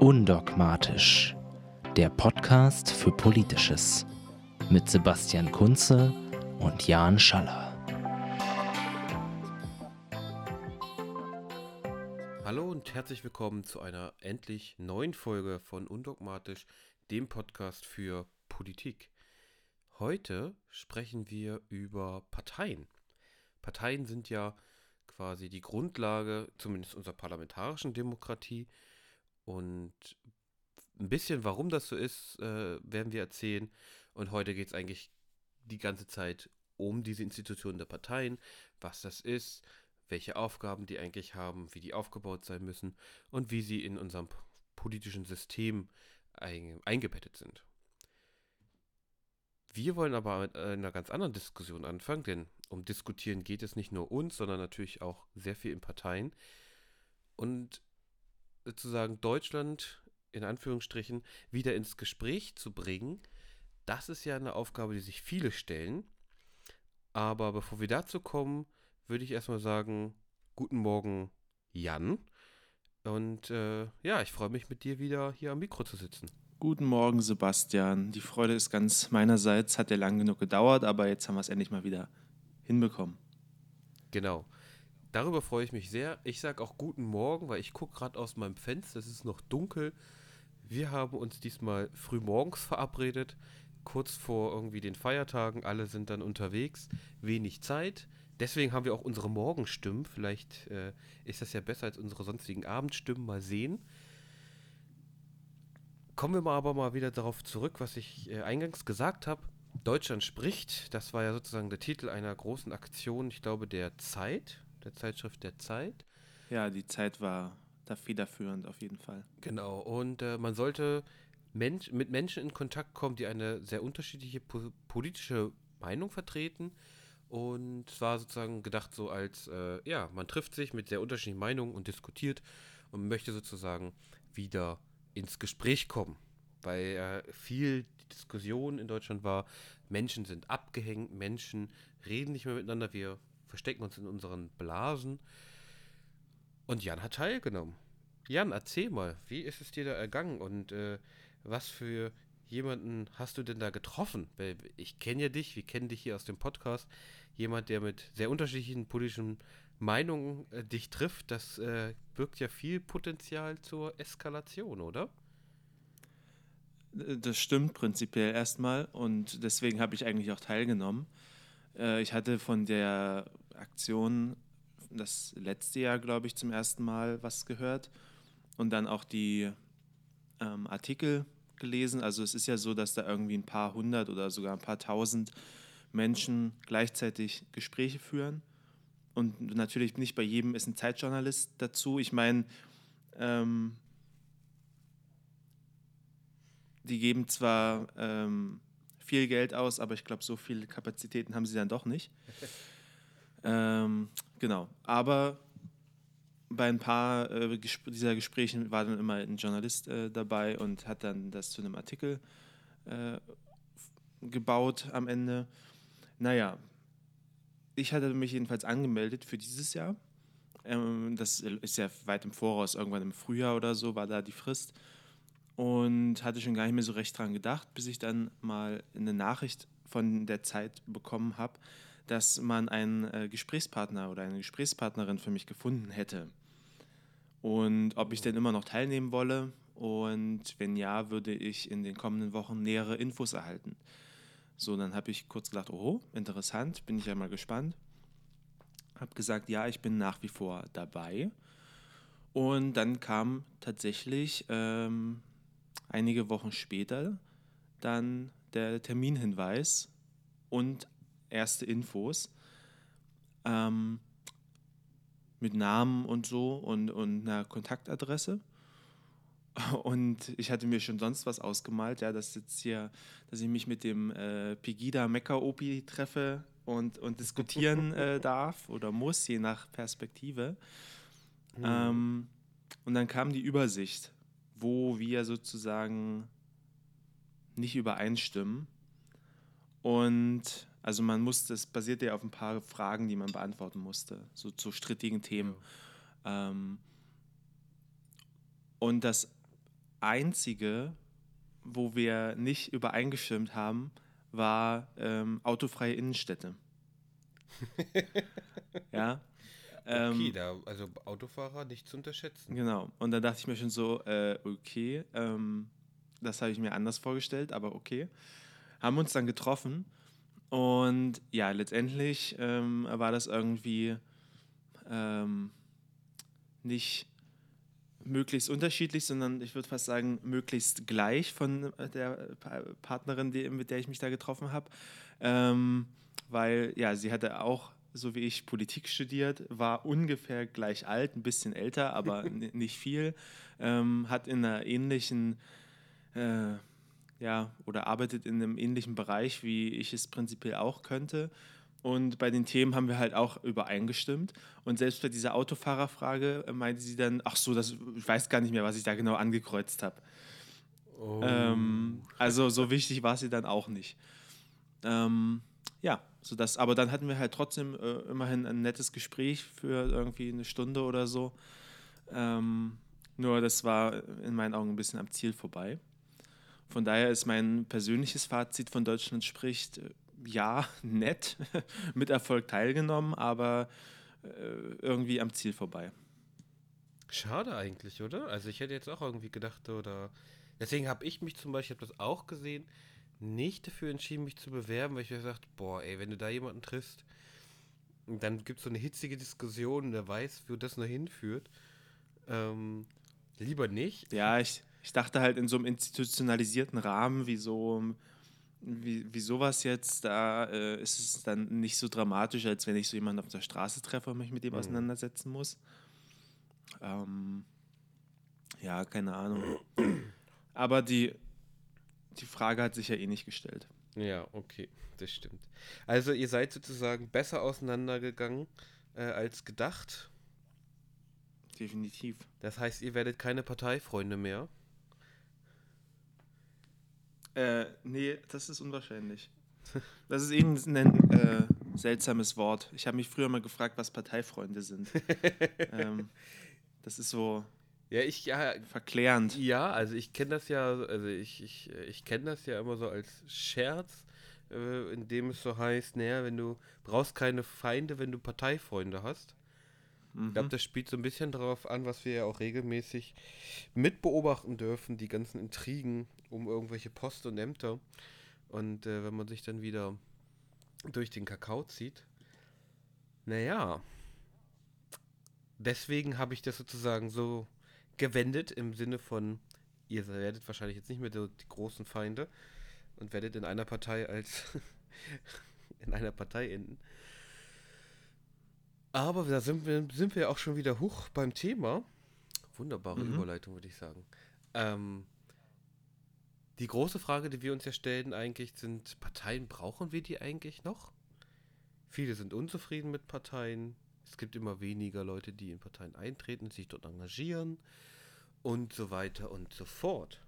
Undogmatisch, der Podcast für Politisches mit Sebastian Kunze und Jan Schaller. Hallo und herzlich willkommen zu einer endlich neuen Folge von Undogmatisch, dem Podcast für Politik. Heute sprechen wir über Parteien. Parteien sind ja quasi die Grundlage, zumindest unserer parlamentarischen Demokratie. Und ein bisschen, warum das so ist, äh, werden wir erzählen. Und heute geht es eigentlich die ganze Zeit um diese Institutionen der Parteien, was das ist, welche Aufgaben die eigentlich haben, wie die aufgebaut sein müssen und wie sie in unserem politischen System ein, eingebettet sind. Wir wollen aber mit einer ganz anderen Diskussion anfangen, denn um Diskutieren geht es nicht nur uns, sondern natürlich auch sehr viel in Parteien. Und sozusagen Deutschland in Anführungsstrichen wieder ins Gespräch zu bringen, das ist ja eine Aufgabe, die sich viele stellen. Aber bevor wir dazu kommen, würde ich erstmal sagen, guten Morgen, Jan. Und äh, ja, ich freue mich mit dir wieder hier am Mikro zu sitzen. Guten Morgen, Sebastian. Die Freude ist ganz meinerseits. Hat ja lang genug gedauert, aber jetzt haben wir es endlich mal wieder hinbekommen. Genau. Darüber freue ich mich sehr. Ich sage auch guten Morgen, weil ich gucke gerade aus meinem Fenster. Es ist noch dunkel. Wir haben uns diesmal früh morgens verabredet, kurz vor irgendwie den Feiertagen. Alle sind dann unterwegs, wenig Zeit. Deswegen haben wir auch unsere Morgenstimmen. Vielleicht äh, ist das ja besser als unsere sonstigen Abendstimmen. Mal sehen. Kommen wir mal aber mal wieder darauf zurück, was ich äh, eingangs gesagt habe. Deutschland spricht, das war ja sozusagen der Titel einer großen Aktion, ich glaube, der Zeit, der Zeitschrift der Zeit. Ja, die Zeit war da federführend auf jeden Fall. Genau, und äh, man sollte Mensch, mit Menschen in Kontakt kommen, die eine sehr unterschiedliche po politische Meinung vertreten. Und es war sozusagen gedacht so als, äh, ja, man trifft sich mit sehr unterschiedlichen Meinungen und diskutiert und möchte sozusagen wieder ins Gespräch kommen. Weil äh, viel Diskussion in Deutschland war, Menschen sind abgehängt, Menschen reden nicht mehr miteinander, wir verstecken uns in unseren Blasen. Und Jan hat teilgenommen. Jan, erzähl mal, wie ist es dir da ergangen und äh, was für jemanden hast du denn da getroffen? Ich kenne ja dich, wir kennen dich hier aus dem Podcast. Jemand, der mit sehr unterschiedlichen politischen Meinungen äh, dich trifft, das äh, birgt ja viel Potenzial zur Eskalation, oder? Das stimmt prinzipiell erstmal und deswegen habe ich eigentlich auch teilgenommen. Äh, ich hatte von der Aktion das letzte Jahr, glaube ich, zum ersten Mal was gehört und dann auch die ähm, Artikel gelesen. Also es ist ja so, dass da irgendwie ein paar hundert oder sogar ein paar tausend Menschen gleichzeitig Gespräche führen. Und natürlich nicht bei jedem ist ein Zeitjournalist dazu. Ich meine, ähm, die geben zwar ähm, viel Geld aus, aber ich glaube, so viele Kapazitäten haben sie dann doch nicht. ähm, genau. Aber bei ein paar äh, Gespr dieser Gesprächen war dann immer ein Journalist äh, dabei und hat dann das zu einem Artikel äh, gebaut am Ende. Naja, ich hatte mich jedenfalls angemeldet für dieses Jahr. Ähm, das ist ja weit im Voraus, irgendwann im Frühjahr oder so war da die Frist und hatte schon gar nicht mehr so recht dran gedacht, bis ich dann mal eine Nachricht von der Zeit bekommen habe, dass man einen äh, Gesprächspartner oder eine Gesprächspartnerin für mich gefunden hätte. Und ob ich denn immer noch teilnehmen wolle und wenn ja, würde ich in den kommenden Wochen nähere Infos erhalten. So, dann habe ich kurz gedacht, oh, interessant, bin ich ja mal gespannt. Habe gesagt, ja, ich bin nach wie vor dabei. Und dann kam tatsächlich ähm, einige Wochen später dann der Terminhinweis und erste Infos ähm, mit Namen und so und, und einer Kontaktadresse. Und ich hatte mir schon sonst was ausgemalt, ja, dass jetzt hier, dass ich mich mit dem äh, Pegida Mekka Opi treffe und, und diskutieren äh, darf oder muss, je nach Perspektive. Mhm. Ähm, und dann kam die Übersicht wo wir sozusagen nicht übereinstimmen. Und also man musste, es basierte ja auf ein paar Fragen, die man beantworten musste, so zu strittigen Themen. Ja. Ähm, und das einzige, wo wir nicht übereingestimmt haben, war ähm, autofreie Innenstädte. ja. Okay, Ähm, da, also Autofahrer nicht zu unterschätzen. Genau. Und dann dachte ich mir schon so, äh, okay, ähm, das habe ich mir anders vorgestellt, aber okay. Haben uns dann getroffen und ja, letztendlich ähm, war das irgendwie ähm, nicht möglichst unterschiedlich, sondern ich würde fast sagen, möglichst gleich von der Pa- Partnerin, die, mit der ich mich da getroffen habe. Ähm, weil ja, sie hatte auch, so wie ich, Politik studiert, war ungefähr gleich alt, ein bisschen älter, aber nicht viel, ähm, hat in einer ähnlichen, äh, ja, oder arbeitet in einem ähnlichen Bereich, wie ich es prinzipiell auch könnte. Und bei den Themen haben wir halt auch übereingestimmt. Und selbst bei dieser Autofahrerfrage äh, meinte sie dann, ach so, das, ich weiß gar nicht mehr, was ich da genau angekreuzt habe. Oh. Ähm, also so wichtig war sie dann auch nicht. Ähm, ja, so das, aber dann hatten wir halt trotzdem äh, immerhin ein nettes Gespräch für irgendwie eine Stunde oder so. Ähm, nur das war in meinen Augen ein bisschen am Ziel vorbei. Von daher ist mein persönliches Fazit von Deutschland spricht, äh, ja, nett, mit Erfolg teilgenommen, aber äh, irgendwie am Ziel vorbei. Schade eigentlich, oder? Also ich hätte jetzt auch irgendwie gedacht, oder. Deswegen habe ich mich zum Beispiel, ich habe das auch gesehen, nicht dafür entschieden, mich zu bewerben, weil ich mir gesagt, boah, ey, wenn du da jemanden triffst, dann gibt es so eine hitzige Diskussion, der weiß, wo das noch hinführt. Ähm, lieber nicht. Ja, ich, ich dachte halt in so einem institutionalisierten Rahmen wie so wie, wie sowas jetzt, da äh, ist es dann nicht so dramatisch, als wenn ich so jemanden auf der Straße treffe und mich mit dem Mhm. auseinandersetzen muss. Ähm, ja, keine Ahnung. Aber die, die Frage hat sich ja eh nicht gestellt. Ja, okay, das stimmt. Also ihr seid sozusagen besser auseinandergegangen äh, als gedacht. Definitiv. Das heißt, ihr werdet keine Parteifreunde mehr. Äh, nee, das ist unwahrscheinlich. Das ist eben ein äh, seltsames Wort. Ich habe mich früher mal gefragt, was Parteifreunde sind. ähm, das ist so Ja, ich, ja, verklärend. Ja, also ich kenne das ja, also ich, ich, ich kenne das ja immer so als Scherz, äh, in dem es so heißt, naja, wenn du brauchst keine Feinde, wenn du Parteifreunde hast. Ich glaube, das spielt so ein bisschen darauf an, was wir ja auch regelmäßig mitbeobachten dürfen, die ganzen Intrigen um irgendwelche Posten und Ämter. Und äh, wenn man sich dann wieder durch den Kakao zieht, naja, deswegen habe ich das sozusagen so gewendet im Sinne von, ihr werdet wahrscheinlich jetzt nicht mehr so die großen Feinde und werdet in einer Partei als in einer Partei enden. Aber da sind wir, sind wir auch schon wieder hoch beim Thema. Wunderbare Mhm. Überleitung, würde ich sagen. Ähm, die große Frage, die wir uns ja stellen eigentlich, sind Parteien, brauchen wir die eigentlich noch? Viele sind unzufrieden mit Parteien. Es gibt immer weniger Leute, die in Parteien eintreten, sich dort engagieren und so weiter und so fort.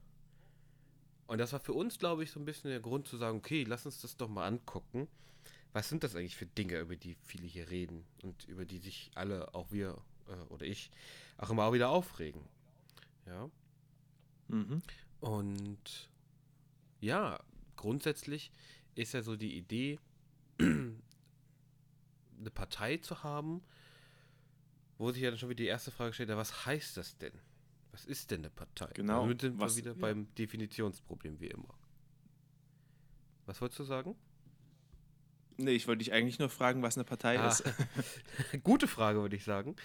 Und das war für uns, glaube ich, so ein bisschen der Grund zu sagen, okay, lass uns das doch mal angucken. Was sind das eigentlich für Dinge, über die viele hier reden und über die sich alle, auch wir äh, oder ich, auch immer auch wieder aufregen? Ja. Mhm. Und ja, grundsätzlich ist ja so die Idee, eine Partei zu haben, wo sich ja dann schon wieder die erste Frage stellt, ja, was heißt das denn? Was ist denn eine Partei? Genau, Damit sind was- wir wieder ja. beim Definitionsproblem wie immer. Was wolltest du sagen? Nee, ich wollte dich eigentlich nur fragen, was eine Partei Ah. ist. Gute Frage, würde ich sagen.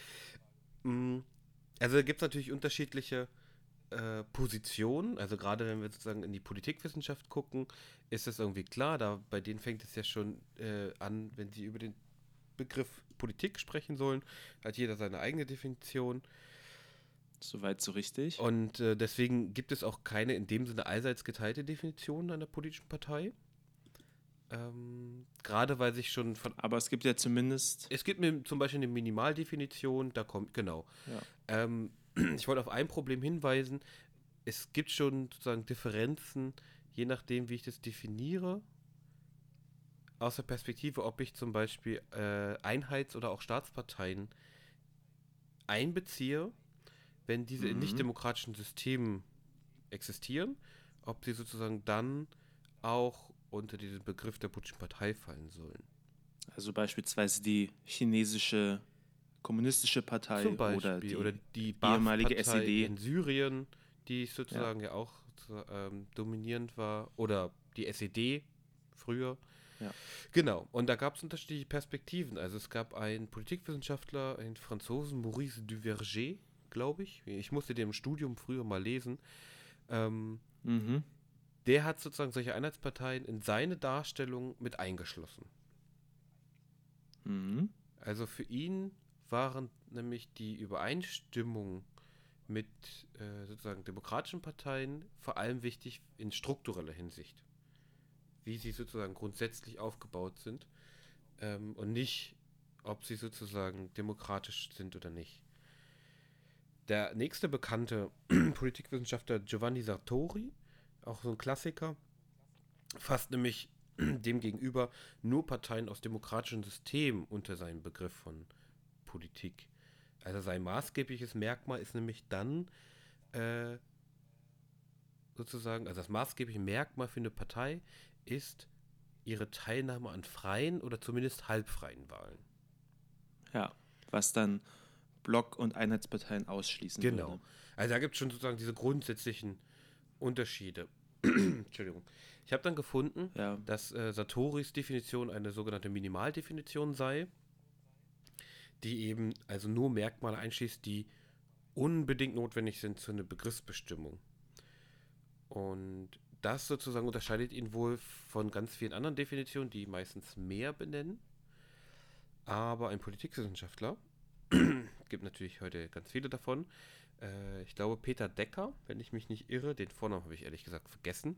Mm, Also gibt es natürlich unterschiedliche äh, Positionen. Also gerade wenn wir sozusagen in die Politikwissenschaft gucken, ist das irgendwie klar. Da bei denen fängt es ja schon äh, an, wenn sie über den Begriff Politik sprechen sollen, hat jeder seine eigene Definition. Soweit so richtig. Und äh, deswegen gibt es auch keine in dem Sinne allseits geteilte Definition einer politischen Partei. Ähm, gerade weil sich schon von Aber es gibt ja zumindest. Es gibt mir zum Beispiel eine Minimaldefinition, da kommt, genau. Ja. Ähm, ich wollte auf ein Problem hinweisen. Es gibt schon sozusagen Differenzen, je nachdem, wie ich das definiere. Aus der Perspektive, ob ich zum Beispiel äh, Einheits- oder auch Staatsparteien einbeziehe, wenn diese in Mhm. nicht-demokratischen Systemen existieren, ob sie sozusagen dann auch unter diesen Begriff der politischen Partei fallen sollen. Also beispielsweise die chinesische kommunistische Partei Zum Beispiel. oder die, oder die ehemalige SED. in Syrien, die sozusagen ja, auch ähm, dominierend war. Oder die SED früher. Ja. Genau, und da gab es unterschiedliche Perspektiven. Also es gab einen Politikwissenschaftler, einen Franzosen, Maurice Duverger, glaube ich. Ich musste den im Studium früher mal lesen. Ähm, Mhm. der hat sozusagen solche Einheitsparteien in seine Darstellung mit eingeschlossen. Mhm. Also für ihn waren nämlich die Übereinstimmung mit äh, sozusagen demokratischen Parteien vor allem wichtig in struktureller Hinsicht. Wie sie sozusagen grundsätzlich aufgebaut sind ähm, und nicht, ob sie sozusagen demokratisch sind oder nicht. Der nächste bekannte Politikwissenschaftler Giovanni Sartori, auch so ein Klassiker, fasst nämlich demgegenüber nur Parteien aus demokratischen Systemen unter seinen Begriff von Politik. Also sein maßgebliches Merkmal ist nämlich dann äh, sozusagen, also das maßgebliche Merkmal für eine Partei ist ihre Teilnahme an freien oder zumindest halbfreien Wahlen. Ja, was dann Block- und Einheitsparteien ausschließen Genau. würde. Also da gibt es schon sozusagen diese grundsätzlichen Unterschiede. Entschuldigung. Ich habe dann gefunden, Ja. dass äh, Satoris Definition eine sogenannte Minimaldefinition sei, die eben also nur Merkmale einschließt, die unbedingt notwendig sind zu einer Begriffsbestimmung. Und das sozusagen unterscheidet ihn wohl von ganz vielen anderen Definitionen, die meistens mehr benennen. Aber ein Politikwissenschaftler, gibt natürlich heute ganz viele davon, äh, ich glaube Peter Decker, wenn ich mich nicht irre, den Vornamen habe ich ehrlich gesagt vergessen,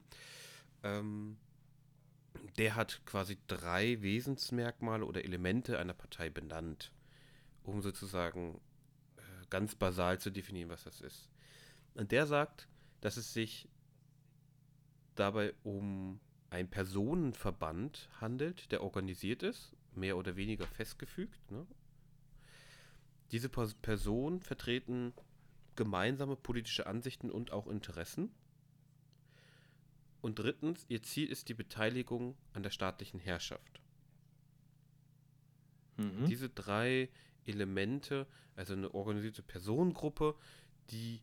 ähm, der hat quasi drei Wesensmerkmale oder Elemente einer Partei benannt, um sozusagen äh, ganz basal zu definieren, was das ist. Und der sagt, dass es sich dabei um einen Personenverband handelt, der organisiert ist, mehr oder weniger festgefügt. Ne? Diese Pers- Personen vertreten gemeinsame politische Ansichten und auch Interessen. Und drittens, ihr Ziel ist die Beteiligung an der staatlichen Herrschaft. Mhm. Diese drei Elemente, also eine organisierte Personengruppe, die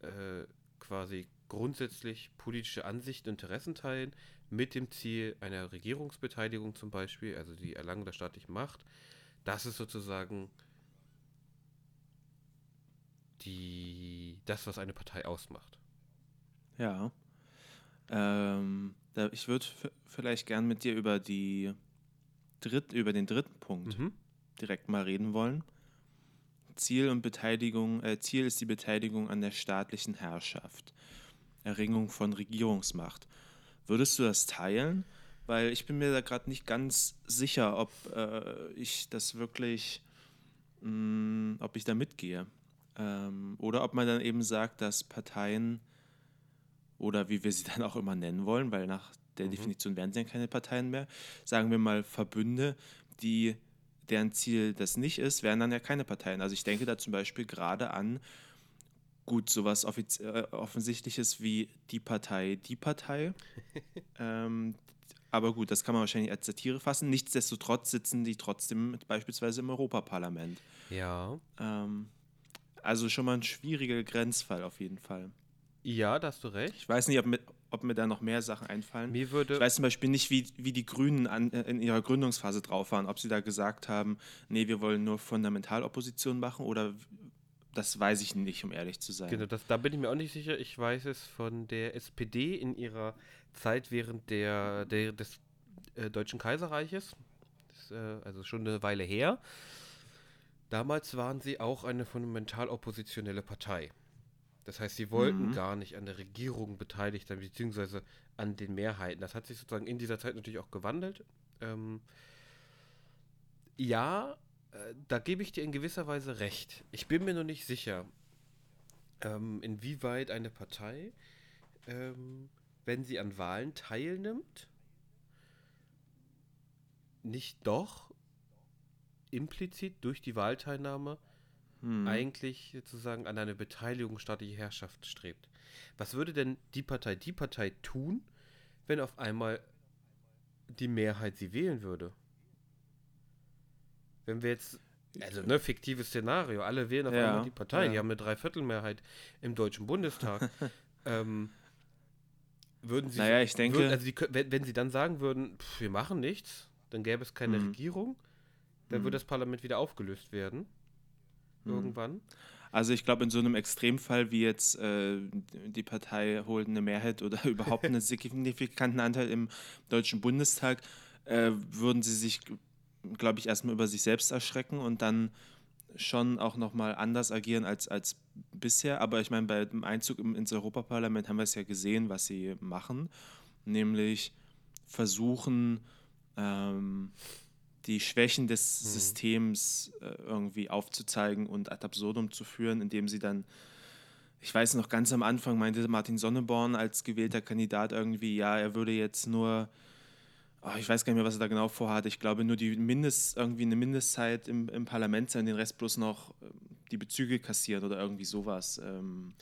äh, quasi grundsätzlich politische Ansichten und Interessen teilen, mit dem Ziel einer Regierungsbeteiligung zum Beispiel, also die Erlangung der staatlichen Macht, das ist sozusagen die, das, was eine Partei ausmacht. Ja. Ähm, ich würde vielleicht gern mit dir über die dritt, über den dritten Punkt Mhm. Direkt mal reden wollen. Ziel und Beteiligung, äh, Ziel ist die Beteiligung an der staatlichen Herrschaft. Erringung von Regierungsmacht. Würdest du das teilen? Weil ich bin mir da gerade nicht ganz sicher, ob äh, ich das wirklich, mh, ob ich da mitgehe. Ähm, oder ob man dann eben sagt, dass Parteien oder wie wir sie dann auch immer nennen wollen, weil nach der Definition wären sie ja keine Parteien mehr, sagen wir mal Verbünde, die deren Ziel das nicht ist, wären dann ja keine Parteien. Also ich denke da zum Beispiel gerade an gut sowas äh, offensichtliches wie die Partei, die Partei. ähm, aber gut, das kann man wahrscheinlich als Satire fassen. Nichtsdestotrotz sitzen die trotzdem beispielsweise im Europaparlament. Ja. Ähm, also schon mal ein schwieriger Grenzfall auf jeden Fall. Ja, da hast du recht. Ich weiß nicht, ob mir, ob mir da noch mehr Sachen einfallen. Mir würde. Ich weiß zum Beispiel nicht, wie, wie die Grünen an, in ihrer Gründungsphase drauf waren. Ob sie da gesagt haben, nee, wir wollen nur Fundamentalopposition machen oder das weiß ich nicht, um ehrlich zu sein. Genau, das, da bin ich mir auch nicht sicher. Ich weiß es von der SPD in ihrer Zeit während der, der des äh, Deutschen Kaiserreiches. Das, äh, also schon eine Weile her. Damals waren sie auch eine fundamental oppositionelle Partei. Das heißt, sie wollten Mhm. gar nicht an der Regierung beteiligt sein, beziehungsweise an den Mehrheiten. Das hat sich sozusagen in dieser Zeit natürlich auch gewandelt. Ähm, ja, äh, da gebe ich dir in gewisser Weise recht. Ich bin mir noch nicht sicher, ähm, inwieweit eine Partei, ähm, wenn sie an Wahlen teilnimmt, nicht doch implizit durch die Wahlteilnahme Hm. eigentlich sozusagen an eine Beteiligung staatlicher Herrschaft strebt. Was würde denn die Partei, die Partei tun, wenn auf einmal die Mehrheit sie wählen würde? Wenn wir jetzt, also ne, fiktives Szenario, alle wählen auf Ja, einmal die Partei, die ja. haben eine Dreiviertelmehrheit im Deutschen Bundestag. ähm, würden sie, Naja, ich denke- würden, also die, wenn, wenn sie dann sagen würden, pff, wir machen nichts, dann gäbe es keine Mhm. Regierung, dann würde das Parlament wieder aufgelöst werden. Mhm. Irgendwann. Also ich glaube, in so einem Extremfall wie jetzt äh, die Partei holt eine Mehrheit oder überhaupt einen signifikanten Anteil im Deutschen Bundestag, äh, würden sie sich, glaube ich, erstmal über sich selbst erschrecken und dann schon auch nochmal anders agieren als, als bisher. Aber ich meine, bei dem Einzug ins Europaparlament haben wir es ja gesehen, was sie machen, nämlich versuchen, ähm, die Schwächen des Systems äh, irgendwie aufzuzeigen und ad absurdum zu führen, indem sie dann, ich weiß noch, ganz am Anfang meinte Martin Sonneborn als gewählter Kandidat irgendwie, ja, er würde jetzt nur, oh, ich weiß gar nicht mehr, was er da genau vorhat, ich glaube nur die Mindest, irgendwie eine Mindestzeit im, im Parlament sein, den Rest bloß noch ähm, die Bezüge kassieren oder irgendwie sowas. Ähm,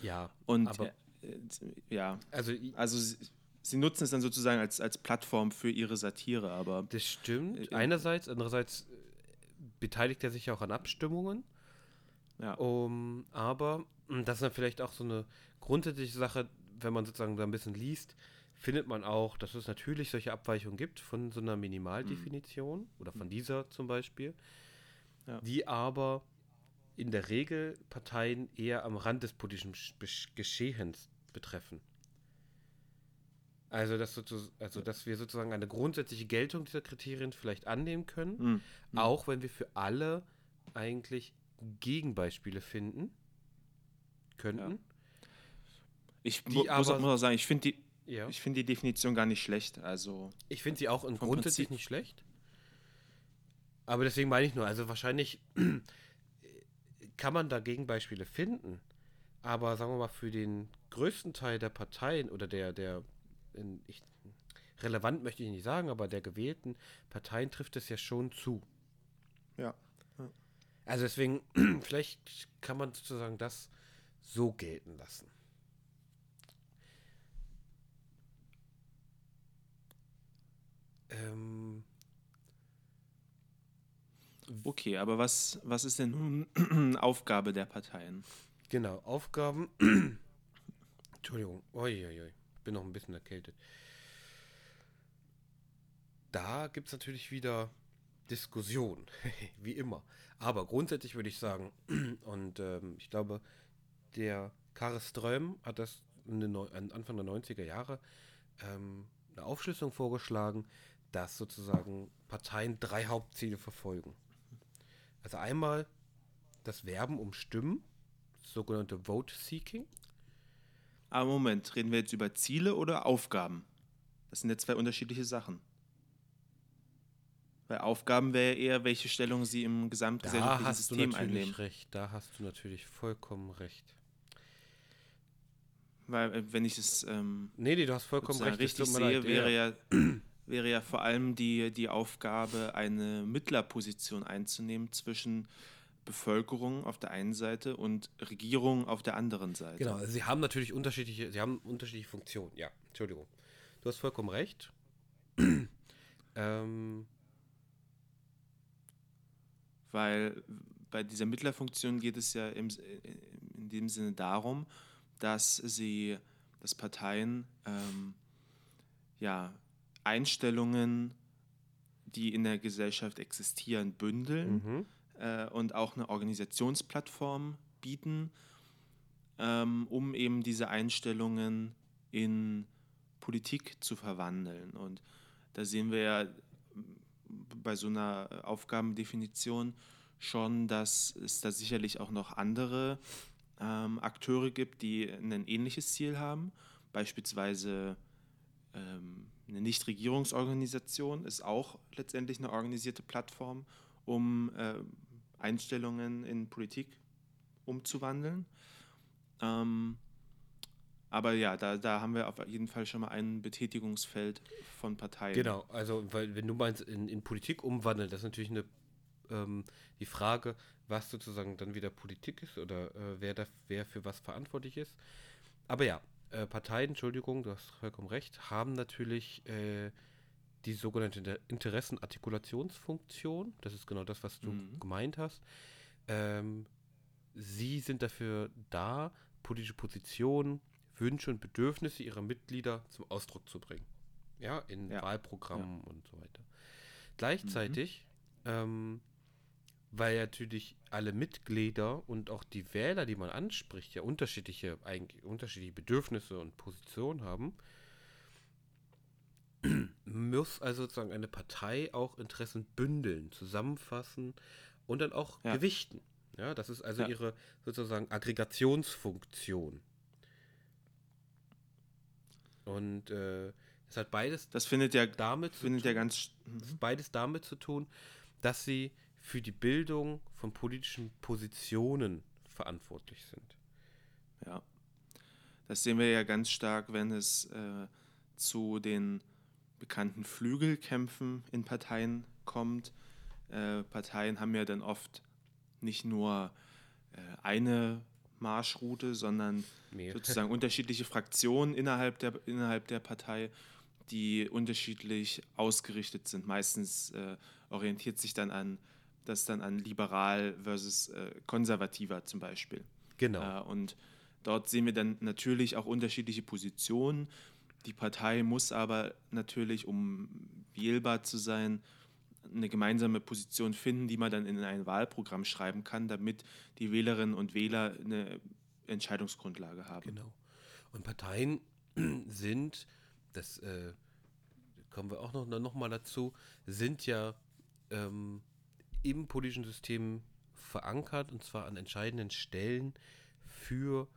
Ja. und Aber- äh, äh, ja, Also also sie, nutzen es dann sozusagen als, als Plattform für ihre Satire, aber das stimmt. Äh, Einerseits, andererseits äh, beteiligt er sich auch an Abstimmungen. ja. Um, aber mh, das ist dann vielleicht auch so eine grundsätzliche Sache, wenn man sozusagen da ein bisschen liest, findet man auch, dass es natürlich solche Abweichungen gibt von so einer Minimaldefinition oder von dieser zum Beispiel, Ja. die aber in der Regel Parteien eher am Rand des politischen Geschehens betreffen. Also dass, also, dass wir sozusagen eine grundsätzliche Geltung dieser Kriterien vielleicht annehmen können, Hm. Hm. auch wenn wir für alle eigentlich Gegenbeispiele finden könnten. Ich Die mu- muss, aber- auch, muss auch sagen, ich finde die, Ja. ich find die Definition gar nicht schlecht. Also, Ich finde sie auch Vom grundsätzlich Prinzip- nicht schlecht. Aber deswegen meine ich nur, also wahrscheinlich kann man da Gegenbeispiele finden. Aber sagen wir mal, für den größten Teil der Parteien oder der, der in, ich, relevant möchte ich nicht sagen, aber der gewählten Parteien trifft es ja schon zu. ja. Also deswegen, vielleicht kann man sozusagen das so gelten lassen. Ähm, Okay, aber was, was ist denn nun Aufgabe der Parteien? genau, Aufgaben. Entschuldigung, uiuiui, bin noch ein bisschen erkältet. Da gibt es natürlich wieder Diskussion, wie immer. Aber grundsätzlich würde ich sagen, und ähm, ich glaube, der Karl Ström hat das Anfang der 90er Jahre ähm, eine Aufschlüsselung vorgeschlagen, dass sozusagen Parteien drei Hauptziele verfolgen. Also einmal das Werben um Stimmen, sogenannte Vote Seeking. Aber Moment, reden wir jetzt über Ziele oder Aufgaben? Das sind jetzt zwei unterschiedliche Sachen. Weil Aufgaben wäre eher, welche Stellung sie im Da gesamtgesellschaftlichen hast du System natürlich einnehmen. recht, da hast du natürlich vollkommen recht. Weil, äh, wenn ich es ähm, Nee, nee, du hast vollkommen recht. richtig sehe, wäre ja, wäre ja vor allem die, die Aufgabe, eine Mittlerposition einzunehmen zwischen Bevölkerung auf der einen Seite und Regierung auf der anderen Seite. Genau, also sie haben natürlich unterschiedliche, sie haben unterschiedliche Funktionen. Ja, Entschuldigung. Du hast vollkommen recht. ähm, Weil bei dieser Mittlerfunktion geht es ja im, in dem Sinne darum, dass sie, dass Parteien ähm, ja, Einstellungen, die in der Gesellschaft existieren, bündeln mhm. Äh, und auch eine Organisationsplattform bieten, ähm, um eben diese Einstellungen in Politik zu verwandeln. Und da sehen wir ja bei so einer Aufgabendefinition schon, dass es da sicherlich auch noch andere ähm, Akteure gibt, die ein ähnliches Ziel haben. Beispielsweise ähm, eine Nichtregierungsorganisation ist auch letztendlich eine organisierte Plattform, um äh, Einstellungen in Politik umzuwandeln. Ähm, aber ja, da, da haben wir auf jeden Fall schon mal ein Betätigungsfeld von Parteien. Genau, also weil wenn du meinst, in, in Politik umwandeln, das ist natürlich eine ähm, die Frage, was sozusagen dann wieder Politik ist oder äh, wer, da, wer für was verantwortlich ist. Aber ja, äh, Parteien, Entschuldigung, du hast vollkommen recht, haben natürlich äh, die sogenannte Interessenartikulationsfunktion. Das ist genau das, was du mhm. gemeint hast. Ähm, sie sind dafür da, politische Positionen, Wünsche und Bedürfnisse ihrer Mitglieder zum Ausdruck zu bringen. Ja, in ja. Wahlprogrammen ja. und so weiter. Gleichzeitig, mhm. ähm, weil natürlich alle Mitglieder und auch die Wähler, die man anspricht, ja unterschiedliche, eigentlich unterschiedliche Bedürfnisse und Positionen haben, muss also sozusagen eine Partei auch Interessen bündeln, zusammenfassen und dann auch ja. gewichten. Ja, das ist also ja. ihre sozusagen Aggregationsfunktion. Und äh, das hat beides. Das findet ja damit findet ja ganz. Mhm. beides damit zu tun, dass sie für die Bildung von politischen Positionen verantwortlich sind. Ja, das sehen wir ja ganz stark, wenn es äh, zu den bekannten Flügelkämpfen in Parteien kommt. Äh, Parteien haben ja dann oft nicht nur äh, eine Marschroute, sondern Mehr. sozusagen unterschiedliche Fraktionen innerhalb der, innerhalb der Partei, die unterschiedlich ausgerichtet sind. Meistens äh, orientiert sich dann an das dann an liberal versus äh, konservativer zum Beispiel. Genau. Äh, und dort sehen wir dann natürlich auch unterschiedliche Positionen die Partei muss aber natürlich, um wählbar zu sein, eine gemeinsame Position finden, die man dann in ein Wahlprogramm schreiben kann, damit die Wählerinnen und Wähler eine Entscheidungsgrundlage haben. Genau. Und Parteien sind, das äh, kommen wir auch noch, noch mal dazu, sind ja ähm, im politischen System verankert und zwar an entscheidenden Stellen für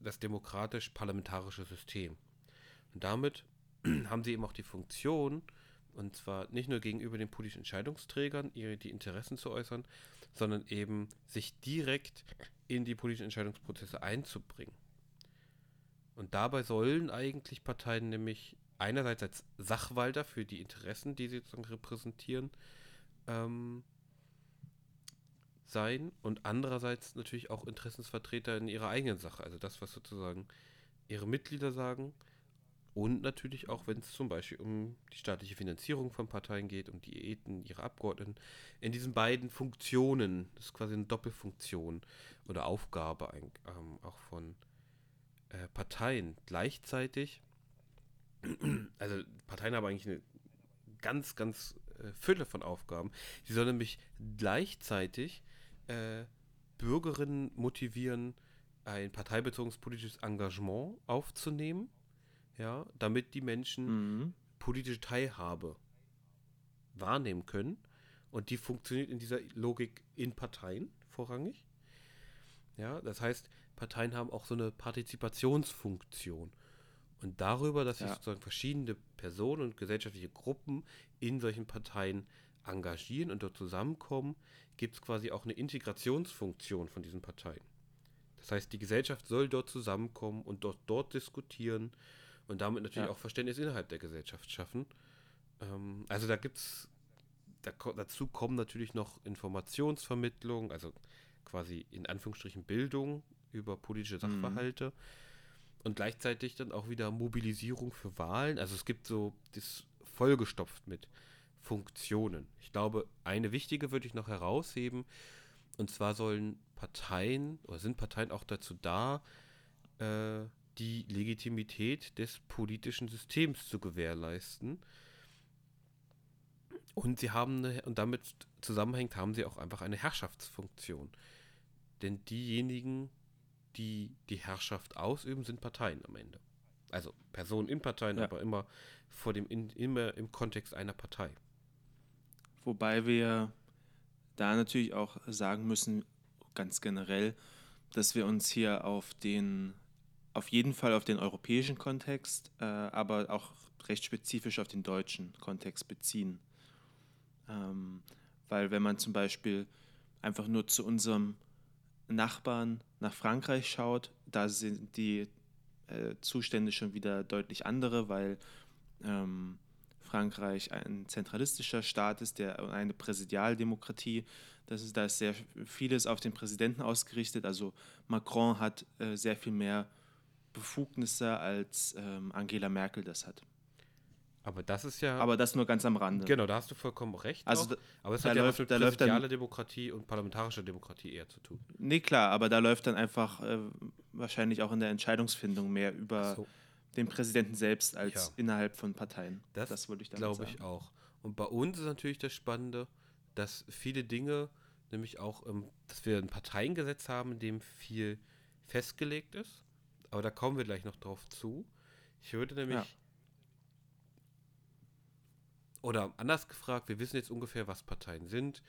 das demokratisch-parlamentarische System. Und damit haben sie eben auch die Funktion, und zwar nicht nur gegenüber den politischen Entscheidungsträgern, ihre die Interessen zu äußern, sondern eben sich direkt in die politischen Entscheidungsprozesse einzubringen. Und dabei sollen eigentlich Parteien nämlich einerseits als Sachwalter für die Interessen, die sie sozusagen repräsentieren, ähm, sein und andererseits natürlich auch Interessensvertreter in ihrer eigenen Sache. Also das, was sozusagen ihre Mitglieder sagen, und natürlich auch, wenn es zum Beispiel um die staatliche Finanzierung von Parteien geht, um Diäten ihrer Abgeordneten. In diesen beiden Funktionen, das ist quasi eine Doppelfunktion oder Aufgabe ähm, auch von äh, Parteien. Gleichzeitig, also Parteien haben eigentlich eine ganz, ganz äh, Fülle von Aufgaben. Sie sollen nämlich gleichzeitig äh, Bürgerinnen motivieren, ein parteibezogenes politisches Engagement aufzunehmen ja, damit die Menschen mhm. politische Teilhabe wahrnehmen können. Und die funktioniert in dieser Logik in Parteien vorrangig. Ja, das heißt, Parteien haben auch so eine Partizipationsfunktion. Und darüber, dass sich ja. sozusagen verschiedene Personen und gesellschaftliche Gruppen in solchen Parteien engagieren und dort zusammenkommen, gibt es quasi auch eine Integrationsfunktion von diesen Parteien. Das heißt, die Gesellschaft soll dort zusammenkommen und dort, dort diskutieren und damit natürlich ja. auch Verständnis innerhalb der Gesellschaft schaffen. Ähm, also da gibt es, da, dazu kommen natürlich noch Informationsvermittlung, also quasi in Anführungsstrichen Bildung über politische mhm. Sachverhalte mhm. und gleichzeitig dann auch wieder Mobilisierung für Wahlen. Also es gibt so das vollgestopft mit Funktionen. Ich glaube, eine wichtige würde ich noch herausheben, und zwar sollen Parteien oder sind Parteien auch dazu da, äh, die Legitimität des politischen Systems zu gewährleisten. Und sie haben eine, und damit zusammenhängt, haben sie auch einfach eine Herrschaftsfunktion. Denn diejenigen, die die Herrschaft ausüben, sind Parteien am Ende. Also Personen in Parteien, ja. aber immer vor dem in, immer im Kontext einer Partei. Wobei wir da natürlich auch sagen müssen, ganz generell, dass wir uns hier auf den auf jeden Fall auf den europäischen Kontext, äh, aber auch recht spezifisch auf den deutschen Kontext beziehen. Ähm, weil wenn man zum Beispiel einfach nur zu unserem Nachbarn nach Frankreich schaut, da sind die äh, Zustände schon wieder deutlich andere, weil ähm, Frankreich ein zentralistischer Staat ist, der eine Präsidialdemokratie. Das ist, da ist sehr vieles auf den Präsidenten ausgerichtet. Also Macron hat äh, sehr viel mehr Befugnisse, als ähm, Angela Merkel das hat. Aber das ist ja. Aber das nur ganz am Rande. Genau, da hast du vollkommen recht. Also da- aber es hat ja läuft- mit präsidialer Demokratie und parlamentarischer Demokratie eher zu tun. Nee, klar, aber da läuft dann einfach äh, wahrscheinlich auch in der Entscheidungsfindung mehr über So. den Präsidenten selbst als Ja. innerhalb von Parteien. Das, wollte ich damit glaube ich auch. Und bei uns ist natürlich das Spannende, dass viele Dinge, nämlich auch, ähm, dass wir ein Parteiengesetz haben, in dem viel festgelegt ist. Aber da kommen wir gleich noch drauf zu. Ich würde nämlich, Ja. oder anders gefragt, wir wissen jetzt ungefähr, was Parteien sind,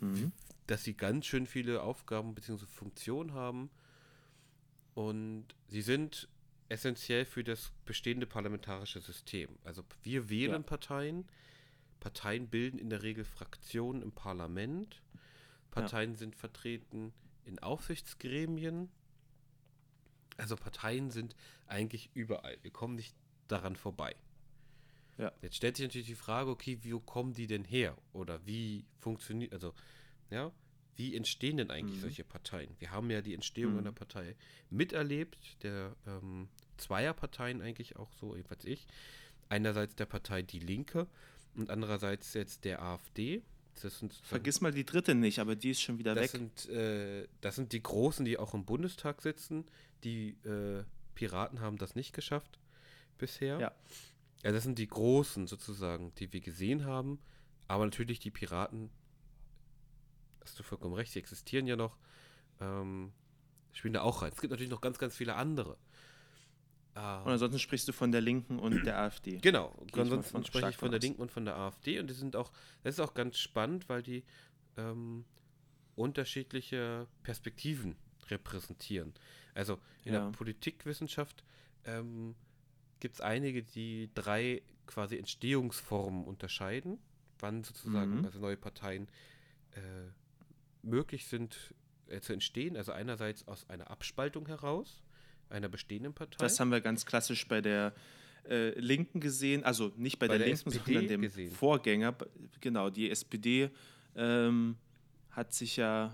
Mhm. dass sie ganz schön viele Aufgaben bzw. Funktionen haben. Und sie sind essentiell für das bestehende parlamentarische System. Also wir wählen Ja. Parteien. Parteien bilden in der Regel Fraktionen im Parlament. Parteien sind vertreten in Aufsichtsgremien. Also Parteien sind eigentlich überall. Wir kommen nicht daran vorbei. Ja. Jetzt stellt sich natürlich die Frage, okay, wie kommen die denn her? Oder wie funktioniert, also, ja, wie entstehen denn eigentlich Mhm. solche Parteien? Wir haben ja die Entstehung Mhm. einer Partei miterlebt, der ähm, Zweierparteien eigentlich auch so, jedenfalls ich. Einerseits der Partei Die Linke und andererseits jetzt der AfD. Das sind sozusagen- Vergiss mal die dritte nicht, aber die ist schon wieder das weg. sind, äh, das sind die Großen, die auch im Bundestag sitzen. Die äh, Piraten haben das nicht geschafft bisher. Ja. ja, das sind die Großen sozusagen, die wir gesehen haben. Aber natürlich die Piraten, hast du vollkommen recht, sie existieren ja noch, ähm, spielen da auch rein. Es gibt natürlich noch ganz, ganz viele andere. Ah, Und ansonsten sprichst du von der Linken und der AfD. Genau, ich mal ansonsten von- spreche ich von der. Linken und von der AfD und die sind auch, das ist auch ganz spannend, weil die ähm, unterschiedliche Perspektiven repräsentieren. Also in Ja. der Politikwissenschaft ähm, gibt es einige, die drei quasi Entstehungsformen unterscheiden, wann sozusagen Mhm. also neue Parteien äh, möglich sind äh, zu entstehen. Also einerseits aus einer Abspaltung heraus, einer bestehenden Partei. Das haben wir ganz klassisch bei der äh, Linken gesehen, also nicht bei, Bei der, der Linken, SPD sondern dem gesehen. Vorgänger. Genau, die SPD ähm, hat sich ja,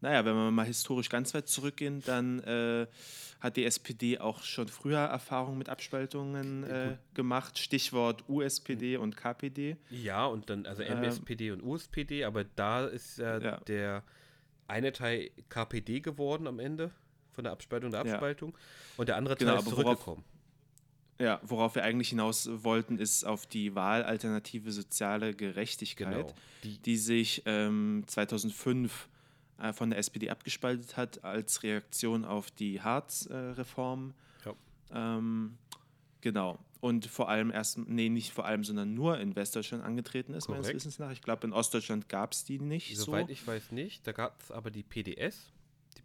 naja, wenn wir mal historisch ganz weit zurückgehen, dann äh, hat die SPD auch schon früher Erfahrungen mit Abspaltungen äh, gemacht. Stichwort USPD und KPD. Ja, und dann, also Ähm, MSPD und USPD, aber da ist ja, Ja. der eine Teil KPD geworden am Ende von der Abspaltung der. Abspaltung und der andere Genau, Teil ist aber worauf- zurückgekommen. Ja, worauf wir eigentlich hinaus wollten, ist auf die Wahlalternative soziale Gerechtigkeit. Genau. Die, die sich ähm, 2005 äh, von der SPD abgespaltet hat als Reaktion auf die Hartz-Reform. Ja. ähm, genau. Und vor allem erst, nee, nicht vor allem, sondern nur in Westdeutschland angetreten ist, meines Korrekt. Wissens nach. Ich glaube, in Ostdeutschland gab es die nicht soweit so. ich weiß nicht, da gab es aber die PDS,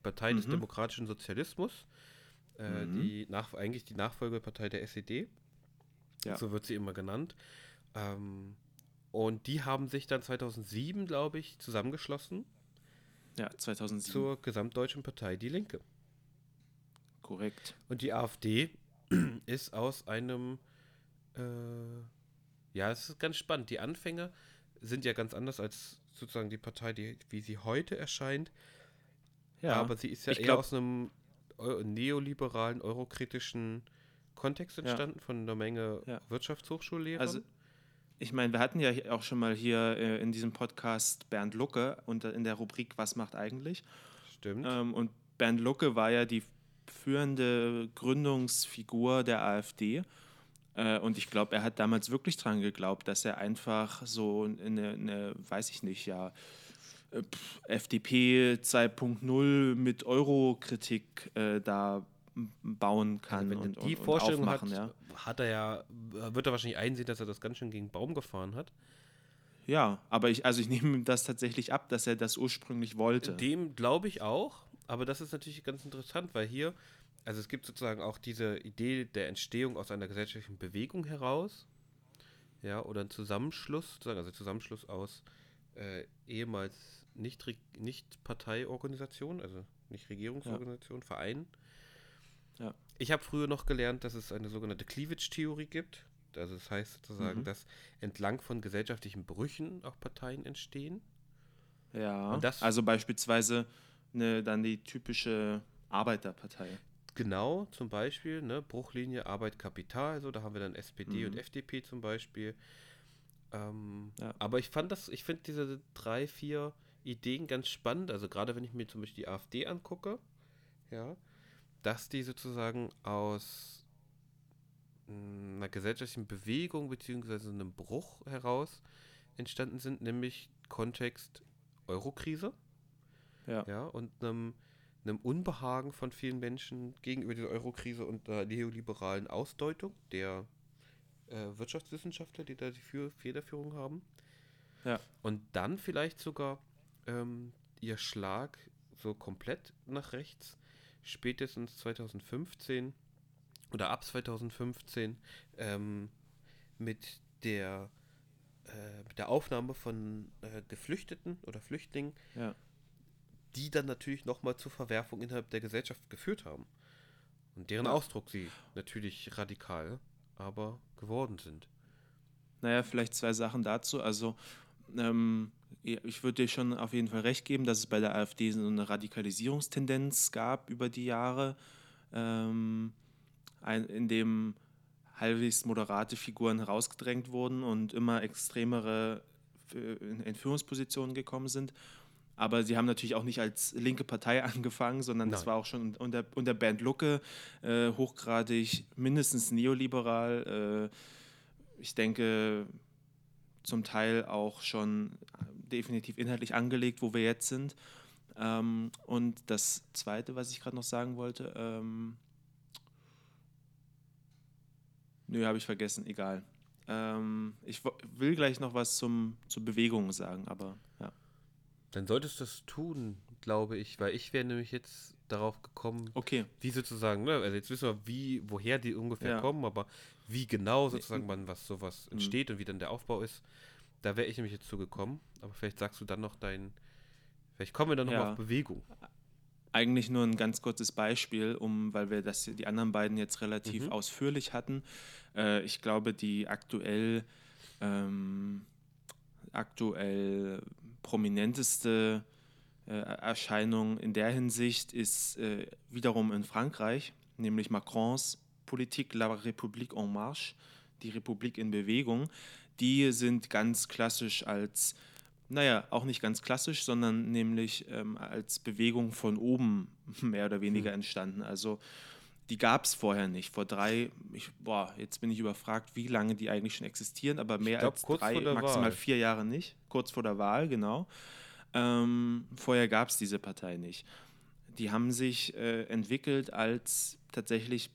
Partei des Mhm. Demokratischen Sozialismus, äh, Mhm. die nach, eigentlich die Nachfolgepartei der SED, Ja. so wird sie immer genannt. Ähm, und die haben sich dann 2007, glaube ich, zusammengeschlossen Ja, 2007. zur Gesamtdeutschen Partei Die Linke. Korrekt. Und die AfD ist aus einem, äh, ja, es ist ganz spannend. Die Anfänge sind ja ganz anders als sozusagen die Partei, die, wie sie heute erscheint. Ja, Aber sie ist ja ich eher glaub- aus einem neoliberalen, eurokritischen Kontext entstanden von einer Menge Ja. Wirtschaftshochschullehrern. Also, ich meine, wir hatten ja auch schon mal hier äh, in diesem Podcast Bernd Lucke unter, in der Rubrik Was macht eigentlich? Stimmt. Ähm, und Bernd Lucke war ja die führende Gründungsfigur der AfD. Äh, und ich glaube, er hat damals wirklich dran geglaubt, dass er einfach so eine, eine weiß ich nicht, ja, FDP 2.0 mit Eurokritik äh, da bauen kann. Also wenn und, die und, und Vorstellung hat, aufmachen, ja. hat er ja, wird er wahrscheinlich einsehen, dass er das ganz schön gegen den Baum gefahren hat. Ja, aber ich, also ich nehme ihm das tatsächlich ab, dass er das ursprünglich wollte. Dem glaube ich auch, aber das ist natürlich ganz interessant, weil hier, also es gibt sozusagen auch diese Idee der Entstehung aus einer gesellschaftlichen Bewegung heraus, ja, oder ein Zusammenschluss, sozusagen, also Zusammenschluss aus äh, ehemals nicht, nicht Parteiorganisationen, also nicht Regierungsorganisationen, Vereinen. Ja. Ich habe früher noch gelernt, dass es eine sogenannte Cleavage-Theorie gibt. Also das heißt sozusagen, Mhm. dass entlang von gesellschaftlichen Brüchen auch Parteien entstehen. Ja. Und also beispielsweise ne, dann die typische Arbeiterpartei. Genau, zum Beispiel, ne, Bruchlinie Arbeit Kapital, so, da haben wir dann SPD und Mhm. FDP zum Beispiel. Ähm, Ja. Aber ich fand das, ich finde diese drei, vier Ideen ganz spannend. Also gerade wenn ich mir zum Beispiel die AfD angucke, ja, dass die sozusagen aus mh, einer gesellschaftlichen Bewegung beziehungsweise einem Bruch heraus entstanden sind, nämlich Kontext Eurokrise. Ja. Ja, und einem, einem Unbehagen von vielen Menschen gegenüber dieser Eurokrise und der neoliberalen Ausdeutung der äh, Wirtschaftswissenschaftler, die da die Für Federführung haben. Ja. Und dann vielleicht sogar ähm, ihr Schlag so komplett nach rechts, spätestens 2015 oder ab 2015 ähm, mit der äh, mit der Aufnahme von äh, Geflüchteten oder Flüchtlingen Ja. die dann natürlich nochmal zur Verwerfung innerhalb der Gesellschaft geführt haben. Und deren Ja. Ausdruck sie natürlich radikal, aber geworden sind. Naja, vielleicht zwei Sachen dazu. Also, ähm, ich würde dir schon auf jeden Fall recht geben, dass es bei der AfD so eine Radikalisierungstendenz gab über die Jahre, ähm, ein, in dem halbwegs moderate Figuren herausgedrängt wurden und immer extremere äh, in Führungspositionen gekommen sind. Aber sie haben natürlich auch nicht als linke Partei angefangen, sondern das Nein. war auch schon unter, unter Bernd Lucke äh, hochgradig mindestens neoliberal. Äh, ich denke, zum Teil auch schon definitiv inhaltlich angelegt, wo wir jetzt sind. Ähm, und das Zweite, was ich gerade noch sagen wollte, ähm, nö, habe ich vergessen, egal. Ähm, ich will gleich noch was zum, zur Bewegung sagen, aber ja. Dann solltest du das tun, glaube ich, weil ich wäre nämlich jetzt darauf gekommen, Okay, wie sozusagen, ne, also jetzt wissen wir, wie, woher die ungefähr Ja. kommen, aber wie genau sozusagen man was sowas Mhm. entsteht und wie dann der Aufbau ist, da wäre ich nämlich jetzt zugekommen. Aber vielleicht sagst du dann noch dein, vielleicht kommen wir dann nochmal Ja. auf Bewegung. eigentlich nur ein ganz kurzes Beispiel, um, weil wir das die anderen beiden jetzt relativ Mhm. ausführlich hatten. Äh, ich glaube, die aktuell ähm, aktuell prominenteste äh, Erscheinung in der Hinsicht ist äh, wiederum in Frankreich, nämlich Macrons Politik La République en Marche, die Republik in Bewegung. Die sind ganz klassisch als naja, auch nicht ganz klassisch, sondern nämlich ähm, als Bewegung von oben mehr oder weniger Hm. entstanden. Also die gab es vorher nicht. Vor drei, ich, boah, jetzt bin ich überfragt, wie lange die eigentlich schon existieren, aber mehr glaub, als drei, maximal Wahl. vier Jahre nicht. Kurz vor der Wahl, genau. Ähm, vorher gab es diese Partei nicht. Die haben sich äh, entwickelt als tatsächlich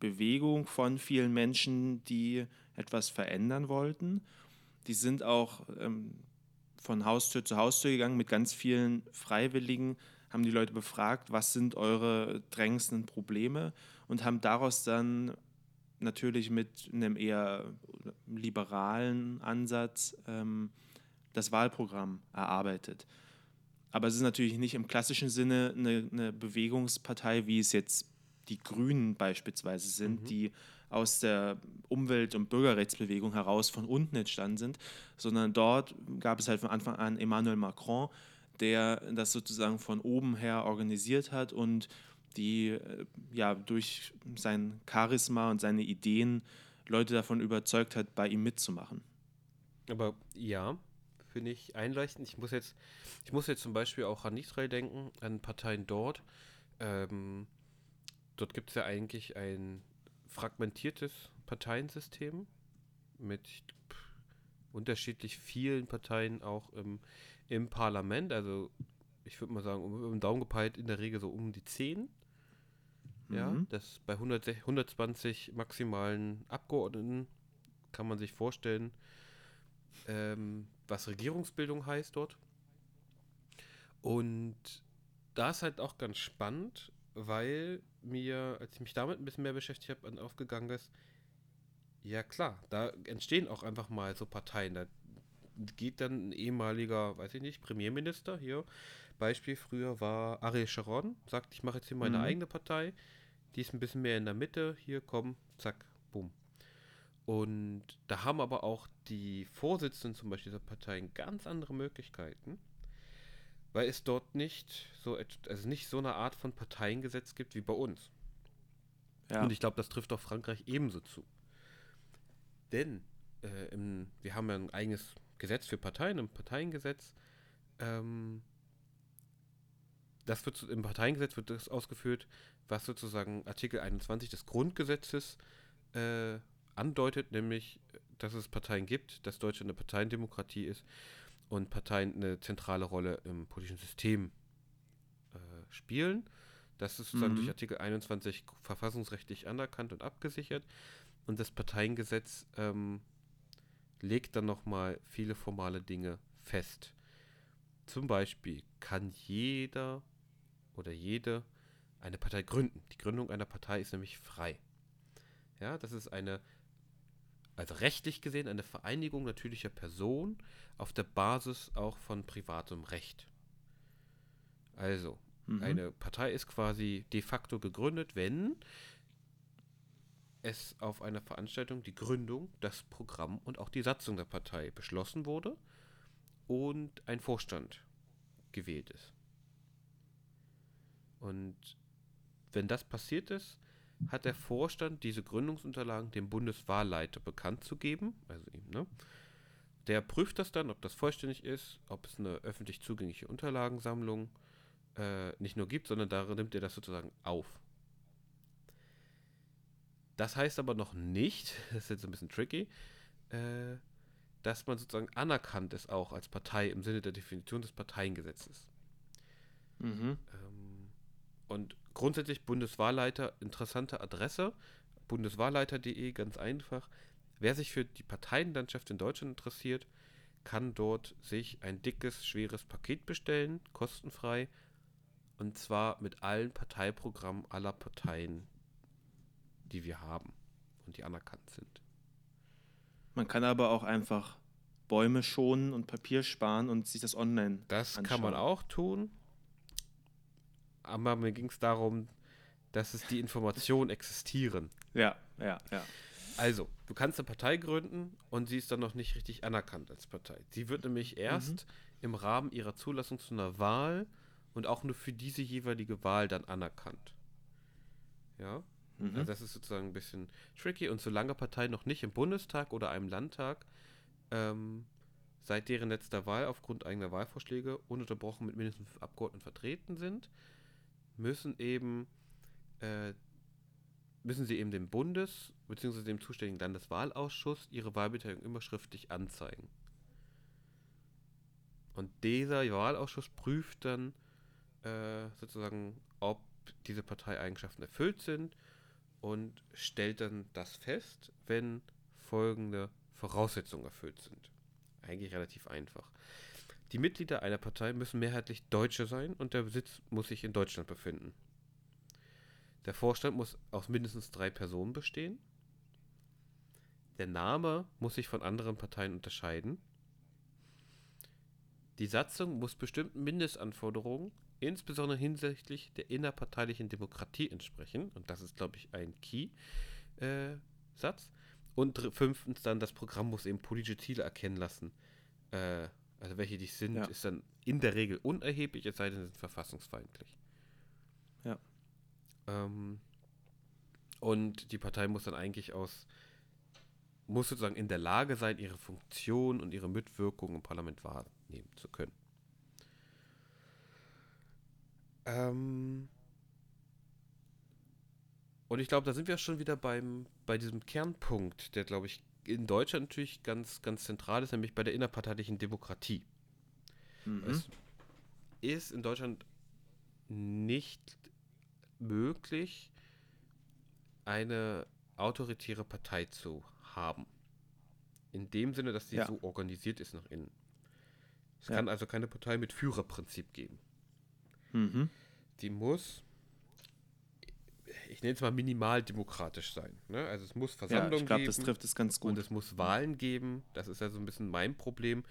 Bewegung von vielen Menschen, die etwas verändern wollten. Die sind auch ähm, von Haustür zu Haustür gegangen mit ganz vielen Freiwilligen, haben die Leute befragt, was sind eure drängendsten Probleme und haben daraus dann natürlich mit einem eher liberalen Ansatz ähm, das Wahlprogramm erarbeitet. Aber es ist natürlich nicht im klassischen Sinne eine, eine Bewegungspartei, wie es jetzt die Grünen beispielsweise sind, Mhm. die aus der Umwelt- und Bürgerrechtsbewegung heraus von unten entstanden sind, sondern dort gab es halt von Anfang an Emmanuel Macron, der das sozusagen von oben her organisiert hat und die äh, ja durch sein Charisma und seine Ideen Leute davon überzeugt hat, bei ihm mitzumachen. Aber ja, finde ich einleuchtend. Ich muss jetzt, ich muss jetzt zum Beispiel auch an Israel denken, an Parteien dort. Ähm, dort gibt es ja eigentlich ein fragmentiertes Parteiensystem mit unterschiedlich vielen Parteien auch im, im Parlament. Also ich würde mal sagen, um, um Daumen gepeilt in der Regel so um die 10. Ja, Mhm. das bei 100, 120 maximalen Abgeordneten kann man sich vorstellen, ähm, was Regierungsbildung heißt dort. Und da ist halt auch ganz spannend, weil mir, als ich mich damit ein bisschen mehr beschäftigt habe, aufgegangen ist, ja klar, da entstehen auch einfach mal so Parteien. Da geht dann ein ehemaliger, weiß ich nicht, Premierminister hier. Beispiel früher war Ariel Sharon, sagt, ich mache jetzt hier meine Mhm. eigene Partei. Die ist ein bisschen mehr in der Mitte. Hier, komm, zack, bumm. Und da haben aber auch die Vorsitzenden zum Beispiel dieser Parteien ganz andere Möglichkeiten, weil es dort nicht so, also nicht so eine Art von Parteiengesetz gibt wie bei uns. Ja. Und ich glaube, das trifft auch Frankreich ebenso zu. Denn äh, im, wir haben ja ein eigenes Gesetz für Parteien, ein Parteiengesetz. Ähm, das wird im Parteiengesetz wird das ausgeführt, was sozusagen Artikel 21 des Grundgesetzes äh, andeutet, nämlich, dass es Parteien gibt, dass Deutschland eine Parteiendemokratie ist und Parteien eine zentrale Rolle im politischen System äh, spielen. Das ist sozusagen Mhm. durch Artikel 21 verfassungsrechtlich anerkannt und abgesichert. Und das Parteiengesetz ähm, legt dann nochmal viele formale Dinge fest. Zum Beispiel kann jeder oder jede eine Partei gründen. Die Gründung einer Partei ist nämlich frei. Ja, das ist eine, also rechtlich gesehen, eine Vereinigung natürlicher Personen auf der Basis auch von privatem Recht. Also, Mhm. eine Partei ist quasi de facto gegründet, wenn es auf einer Veranstaltung die Gründung, das Programm und auch die Satzung der Partei beschlossen wurde und ein Vorstand gewählt ist. Und wenn das passiert ist, hat der Vorstand diese Gründungsunterlagen dem Bundeswahlleiter bekannt zu geben, also ihm, ne? Der prüft das dann, ob das vollständig ist, ob es eine öffentlich zugängliche Unterlagensammlung äh, nicht nur gibt, sondern darin nimmt er das sozusagen auf. Das heißt aber noch nicht, das ist jetzt ein bisschen tricky, äh, dass man sozusagen anerkannt ist auch als Partei im Sinne der Definition des Parteiengesetzes. Mhm. Ähm, und grundsätzlich Bundeswahlleiter, interessante Adresse, bundeswahlleiter.de, ganz einfach. Wer sich für die Parteienlandschaft in Deutschland interessiert, kann dort sich ein dickes, schweres Paket bestellen, kostenfrei. Und zwar mit allen Parteiprogrammen aller Parteien, die wir haben und die anerkannt sind. Man kann aber auch einfach Bäume schonen und Papier sparen und sich das online Das kann man anschauen. auch tun. Aber mir ging es darum, dass es die Informationen existieren. Ja, ja, ja. Also, du kannst eine Partei gründen und sie ist dann noch nicht richtig anerkannt als Partei. Sie wird nämlich erst im Rahmen ihrer Zulassung zu einer Wahl und auch nur für diese jeweilige Wahl dann anerkannt. Ja, Mhm. also das ist sozusagen ein bisschen tricky und solange Parteien noch nicht im Bundestag oder einem Landtag ähm, seit deren letzter Wahl aufgrund eigener Wahlvorschläge ununterbrochen mit mindestens fünf Abgeordneten vertreten sind, müssen eben äh, müssen sie eben dem Bundes- bzw. dem zuständigen Landeswahlausschuss ihre Wahlbeteiligung immer schriftlich anzeigen. Und dieser Wahlausschuss prüft dann äh, sozusagen, ob diese Parteieigenschaften erfüllt sind und stellt dann das fest, wenn folgende Voraussetzungen erfüllt sind. Eigentlich relativ einfach. Die Mitglieder einer Partei müssen mehrheitlich Deutsche sein und der Sitz muss sich in Deutschland befinden. Der Vorstand muss aus mindestens drei Personen bestehen. Der Name muss sich von anderen Parteien unterscheiden. Die Satzung muss bestimmten Mindestanforderungen, insbesondere hinsichtlich der innerparteilichen Demokratie entsprechen. Und das ist, glaube ich, ein Key-Satz. und dr- fünftens dann, das Programm muss eben politische Ziele erkennen lassen. Äh, also welche die sind, Ja. ist dann in der Regel unerheblich, es sei denn, sie sind verfassungsfeindlich. Ja. Ähm, und die Partei muss dann eigentlich aus, muss sozusagen in der Lage sein, ihre Funktion und ihre Mitwirkung im Parlament wahrnehmen zu können. Ähm, und ich glaube, da sind wir schon wieder beim, bei diesem Kernpunkt, der, glaube ich, in Deutschland natürlich ganz, ganz zentral ist, nämlich bei der innerparteilichen Demokratie. Mhm. Es ist in Deutschland nicht möglich, eine autoritäre Partei zu haben. In dem Sinne, dass sie Ja. so organisiert ist nach innen. Es Ja. kann also keine Partei mit Führerprinzip geben. Mhm. Die muss, nenne es mal minimal demokratisch sein. Ne? Also es muss Ja, Versammlungen ich glaube, geben. das trifft es ganz Und gut. es muss Wahlen geben. Das ist ja so ein bisschen mein Problem,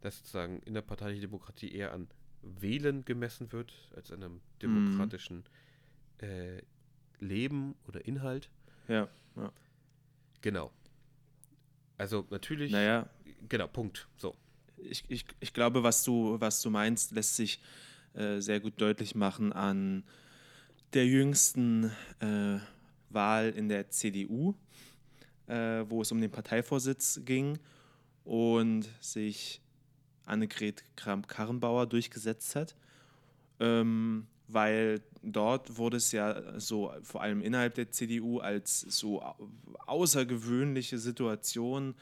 dass sozusagen innerparteiliche Demokratie eher an Wählen gemessen wird, als an einem demokratischen äh, Leben oder Inhalt. Ja, ja. Genau. Also natürlich, Naja, genau, Punkt. So. ich, ich, ich glaube, was du, was du meinst, lässt sich äh, sehr gut deutlich machen an der jüngsten äh, Wahl in der CDU, äh, wo es um den Parteivorsitz ging und sich Annegret Kramp-Karrenbauer durchgesetzt hat. Ähm, weil dort wurde es ja so, vor allem innerhalb der CDU, als so au- außergewöhnliche Situation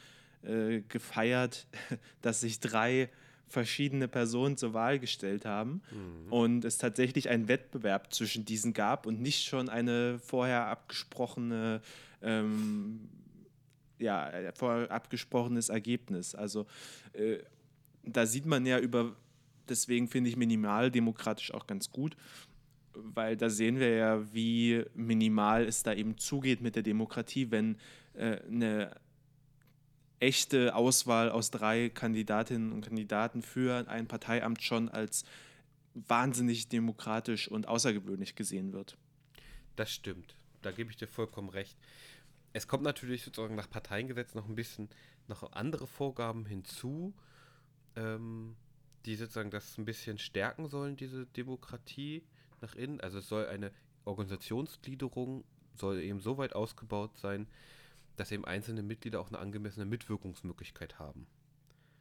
äh, gefeiert, dass sich drei verschiedene Personen zur Wahl gestellt haben und es tatsächlich einen Wettbewerb zwischen diesen gab und nicht schon eine vorher abgesprochene ähm, ja, ein vorher abgesprochenes Ergebnis. Also äh, da sieht man ja über, deswegen finde ich minimaldemokratisch auch ganz gut, weil da sehen wir ja, wie minimal es da eben zugeht mit der Demokratie, wenn äh, eine echte Auswahl aus drei Kandidatinnen und Kandidaten für ein Parteiamt schon als wahnsinnig demokratisch und außergewöhnlich gesehen wird. Das stimmt. Da gebe ich dir vollkommen recht. Es kommt natürlich sozusagen nach Parteiengesetz noch ein bisschen noch andere Vorgaben hinzu, ähm, die sozusagen das ein bisschen stärken sollen, diese Demokratie nach innen. Also es soll eine Organisationsgliederung, soll eben so weit ausgebaut sein, dass eben einzelne Mitglieder auch eine angemessene Mitwirkungsmöglichkeit haben.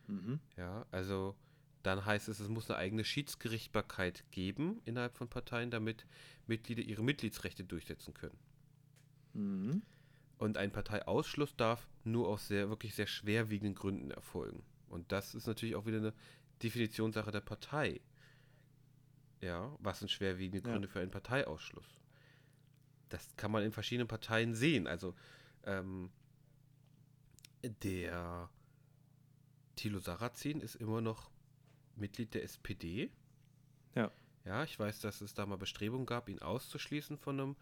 Mhm. Ja, also dann heißt es, es muss eine eigene Schiedsgerichtbarkeit geben innerhalb von Parteien, damit Mitglieder ihre Mitgliedsrechte durchsetzen können. Mhm. Und ein Parteiausschluss darf nur aus sehr, wirklich sehr schwerwiegenden Gründen erfolgen. Und das ist natürlich auch wieder eine Definitionssache der Partei. Ja, was sind schwerwiegende Ja. Gründe für einen Parteiausschluss? Das kann man in verschiedenen Parteien sehen. Also, ähm, der Thilo Sarrazin ist immer noch Mitglied der SPD. Ja. Ja, ich weiß, dass es da mal Bestrebungen gab, ihn auszuschließen von einem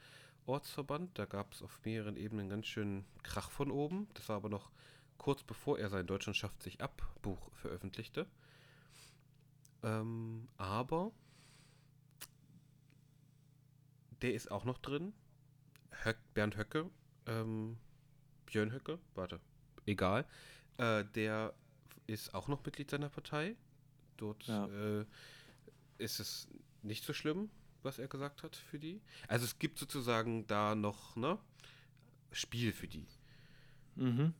Ortsverband. Da gab es auf mehreren Ebenen ganz schön Krach von oben. Das war aber noch kurz bevor er sein Deutschland schafft sich ab Buch veröffentlichte. Ähm, aber der ist auch noch drin. Höck, Bernd Höcke, ähm, Björn Höcke, warte, egal. Äh, der ist auch noch Mitglied seiner Partei. Dort Ja. äh, ist es nicht so schlimm, was er gesagt hat für die. Also es gibt sozusagen da noch ne Spiel für die. Mhm.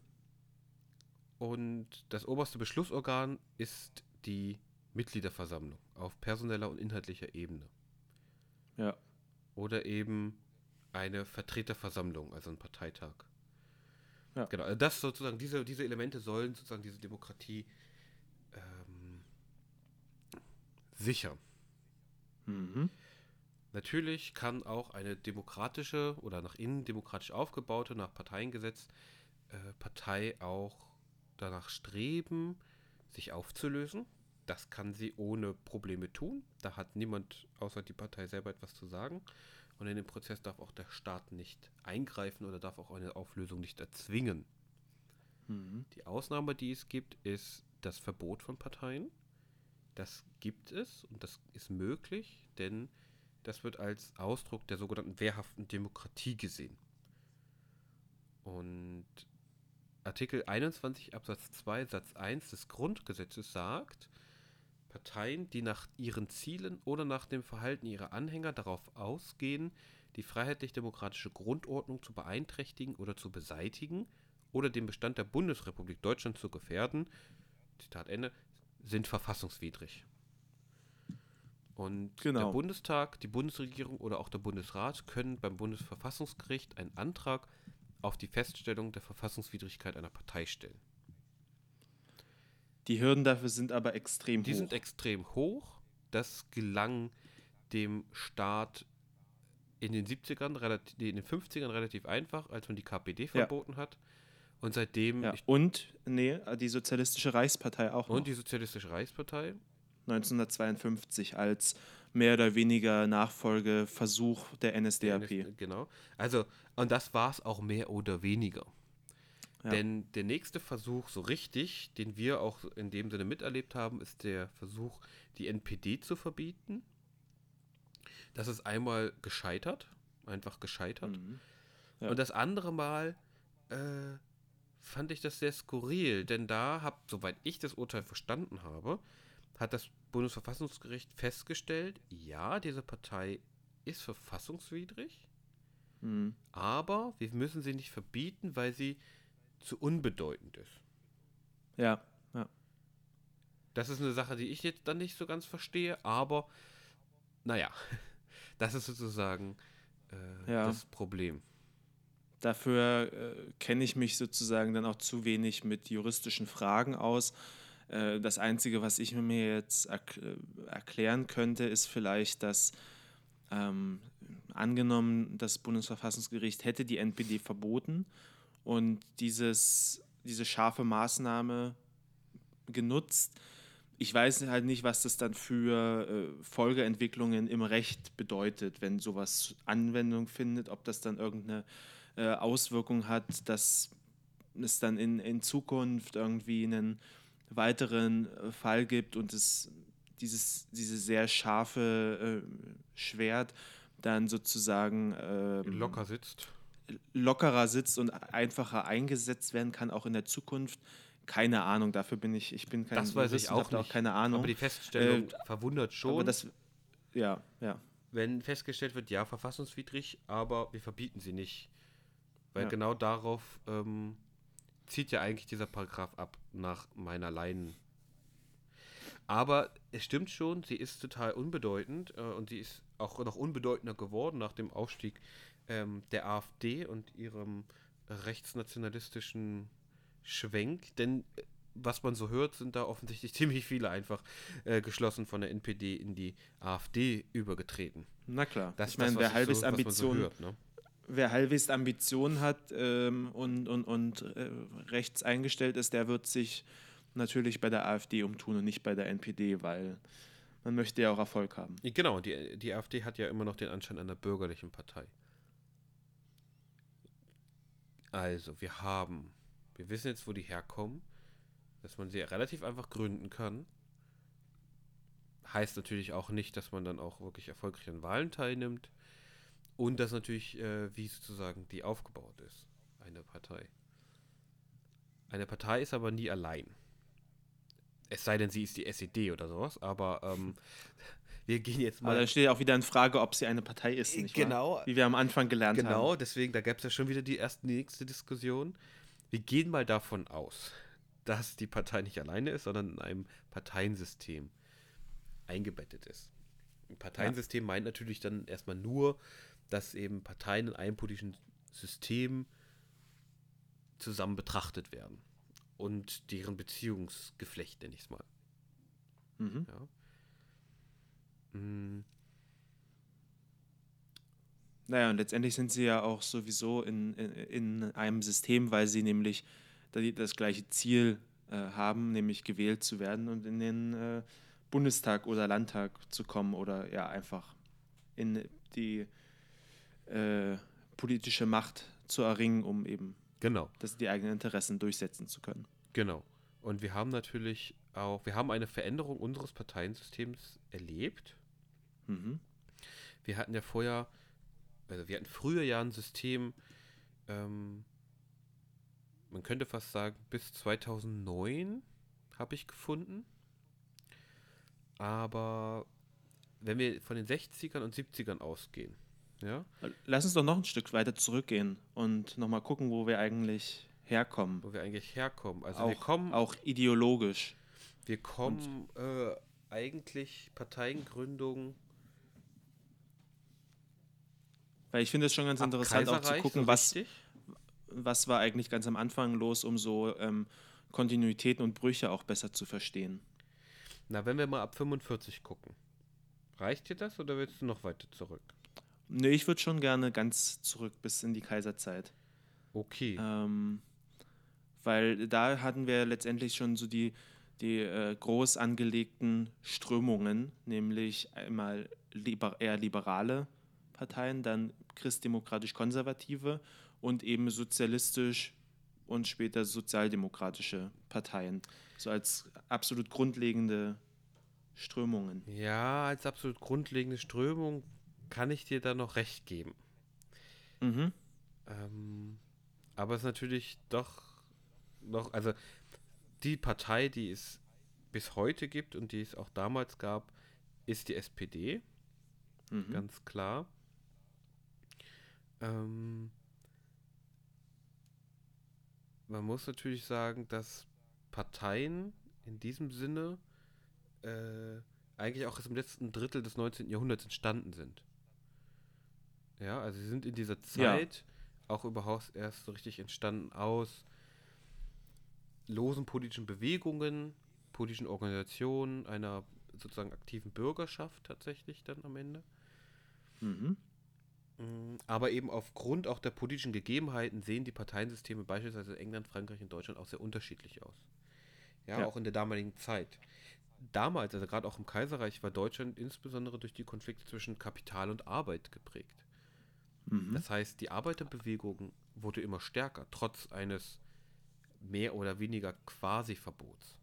Und das oberste Beschlussorgan ist die Mitgliederversammlung auf personeller und inhaltlicher Ebene. Ja. Oder eben eine Vertreterversammlung, also ein Parteitag. Ja. Genau, also das sozusagen, diese, diese Elemente sollen sozusagen diese Demokratie ähm, sichern. Mhm. Natürlich kann auch eine demokratische oder nach innen demokratisch aufgebaute, nach Parteiengesetz, äh, Partei auch danach streben, sich aufzulösen. Das kann sie ohne Probleme tun. Da hat niemand außer die Partei selber etwas zu sagen. Und in den Prozess darf auch der Staat nicht eingreifen oder darf auch eine Auflösung nicht erzwingen. Mhm. Die Ausnahme, die es gibt, ist das Verbot von Parteien. Das gibt es und das ist möglich, denn das wird als Ausdruck der sogenannten wehrhaften Demokratie gesehen. Und Artikel 21 Absatz 2 Satz 1 des Grundgesetzes sagt, Parteien, die nach ihren Zielen oder nach dem Verhalten ihrer Anhänger darauf ausgehen, die freiheitlich-demokratische Grundordnung zu beeinträchtigen oder zu beseitigen oder den Bestand der Bundesrepublik Deutschland zu gefährden, Zitat Ende, sind verfassungswidrig. Und der Genau. Bundestag, die Bundesregierung oder auch der Bundesrat können beim Bundesverfassungsgericht einen Antrag auf die Feststellung der Verfassungswidrigkeit einer Partei stellen. Die Hürden dafür sind aber extrem Die hoch. sind extrem hoch. Das gelang dem Staat in den 70ern, relativ, in den 50ern relativ einfach, als man die KPD verboten hat. Und seitdem, ja. Und, nee, die Sozialistische Reichspartei auch noch. und die Sozialistische Reichspartei, 1952 als mehr oder weniger Nachfolgeversuch der der NSDAP. NS genau. Also, und das war es auch mehr oder weniger. Ja. Denn der nächste Versuch, so richtig, den wir auch in dem Sinne miterlebt haben, ist der Versuch, die NPD zu verbieten. Das ist einmal gescheitert, einfach gescheitert. Mhm. Ja. Und das andere Mal äh, fand ich das sehr skurril, denn da hat, soweit ich das Urteil verstanden habe, hat das Bundesverfassungsgericht festgestellt, ja, diese Partei ist verfassungswidrig, Mhm. aber wir müssen sie nicht verbieten, weil sie zu unbedeutend ist. Ja, ja. Das ist eine Sache, die ich jetzt dann nicht so ganz verstehe, aber naja, das ist sozusagen äh, Ja. das Problem. Dafür äh, kenne ich mich sozusagen dann auch zu wenig mit juristischen Fragen aus. Äh, das Einzige, was ich mir jetzt erk äh, erklären könnte, ist vielleicht, dass ähm, angenommen, das Bundesverfassungsgericht hätte die NPD verboten und dieses, diese scharfe Maßnahme genutzt. Ich weiß halt nicht, was das dann für äh, Folgeentwicklungen im Recht bedeutet, wenn sowas Anwendung findet, ob das dann irgendeine äh, Auswirkung hat, dass es dann in, in Zukunft irgendwie einen weiteren äh, Fall gibt und es dieses, diese sehr scharfe äh, Schwert dann sozusagen ähm, Locker sitzt. Lockerer sitzt und einfacher eingesetzt werden kann, auch in der Zukunft. Keine Ahnung, dafür bin ich, ich bin kein Das weiß ich auch nicht. keine Ahnung. Aber die Feststellung Äh, verwundert schon, Aber das, ja, ja. wenn festgestellt wird, ja, verfassungswidrig, aber wir verbieten sie nicht. Weil Ja. genau darauf ähm, zieht ja eigentlich dieser Paragraph ab, nach meiner Leinen. Aber es stimmt schon, sie ist total unbedeutend äh, und sie ist auch noch unbedeutender geworden nach dem Aufstieg ähm, der AfD und ihrem rechtsnationalistischen Schwenk. Denn äh, was man so hört, sind da offensichtlich ziemlich viele einfach äh, geschlossen von der NPD in die AfD übergetreten. Na klar. Das ich meine, wer ich halbwegs so, man so ne? wer halbwegs Ambition hat ähm, und, und, und äh, rechts eingestellt ist, der wird sich natürlich bei der AfD umtun und nicht bei der NPD, weil man möchte ja auch Erfolg haben. Genau, die, die AfD hat ja immer noch den Anschein einer bürgerlichen Partei. Also, wir haben, wir wissen jetzt, wo die herkommen, dass man sie relativ einfach gründen kann. Heißt natürlich auch nicht, dass man dann auch wirklich erfolgreich an Wahlen teilnimmt. Und dass natürlich, äh, wie sozusagen die aufgebaut ist, eine Partei. Eine Partei ist aber nie allein. Es sei denn, sie ist die SED oder sowas, aber ähm, wir gehen jetzt Aber mal. da steht ja auch wieder in Frage, ob sie eine Partei ist, nicht Genau. wahr? Wie wir am Anfang gelernt Genau, haben. deswegen, da gab es ja schon wieder die erste nächste Diskussion. Wir gehen mal davon aus, dass die Partei nicht alleine ist, sondern in einem Parteiensystem eingebettet ist. Ein Parteiensystem meint natürlich dann erstmal nur, dass eben Parteien in einem politischen System zusammen betrachtet werden. Und deren Beziehungsgeflecht, nenne ich es mal. Mhm. Ja. Mm, Naja, und letztendlich sind sie ja auch sowieso in, in, in einem System, weil sie nämlich das gleiche Ziel äh, haben, nämlich gewählt zu werden und in den äh, Bundestag oder Landtag zu kommen oder ja einfach in die äh, politische Macht zu erringen, um eben Genau. das, die eigenen Interessen durchsetzen zu können. Genau. Und wir haben natürlich auch, wir haben eine Veränderung unseres Parteiensystems erlebt. Mhm. Wir hatten ja vorher, also wir hatten früher ja ein System, ähm, man könnte fast sagen, bis 2009 habe ich gefunden. Aber wenn wir von den 60ern und 70ern ausgehen, ja, Lass uns doch noch ein Stück weiter zurückgehen und nochmal gucken, wo wir eigentlich herkommen. wo wir eigentlich herkommen. Also auch, wir kommen, auch ideologisch. wir kommen äh, eigentlich Parteiengründung Weil ich finde es schon ganz interessant auch zu gucken, so was, was war eigentlich ganz am Anfang los, um so ähm, Kontinuitäten und Brüche auch besser zu verstehen. Na, wenn wir mal ab 45 gucken. Reicht dir das oder willst du noch weiter zurück? Nee, ich würde schon gerne ganz zurück bis in die Kaiserzeit. Okay. Ähm, weil da hatten wir letztendlich schon so die, die äh, groß angelegten Strömungen, nämlich einmal liber eher liberale Parteien, dann christdemokratisch-konservative und eben sozialistisch und später sozialdemokratische Parteien. So als absolut grundlegende Strömungen. Ja, als absolut grundlegende Strömung kann ich dir da noch recht geben. Mhm. Ähm, aber es ist natürlich doch noch, also die Partei, die es bis heute gibt und die es auch damals gab, ist die SPD. Mhm. Ganz klar. Ähm, man muss natürlich sagen, dass Parteien in diesem Sinne äh, eigentlich auch erst im letzten Drittel des 19. Jahrhunderts entstanden sind. Ja, also sie sind in dieser Zeit auch überhaupt erst so richtig entstanden aus losen politischen Bewegungen, politischen Organisationen, einer sozusagen aktiven Bürgerschaft tatsächlich dann am Ende. Mhm. Mm, Aber eben aufgrund auch der politischen Gegebenheiten sehen die Parteiensysteme beispielsweise in England, Frankreich und Deutschland auch sehr unterschiedlich aus. Ja, Ja. auch in der damaligen Zeit. Damals, also gerade auch im Kaiserreich, war Deutschland insbesondere durch die Konflikte zwischen Kapital und Arbeit geprägt. Mhm. Das heißt, die Arbeiterbewegung wurde immer stärker, trotz eines mehr oder weniger Quasi-Verbots.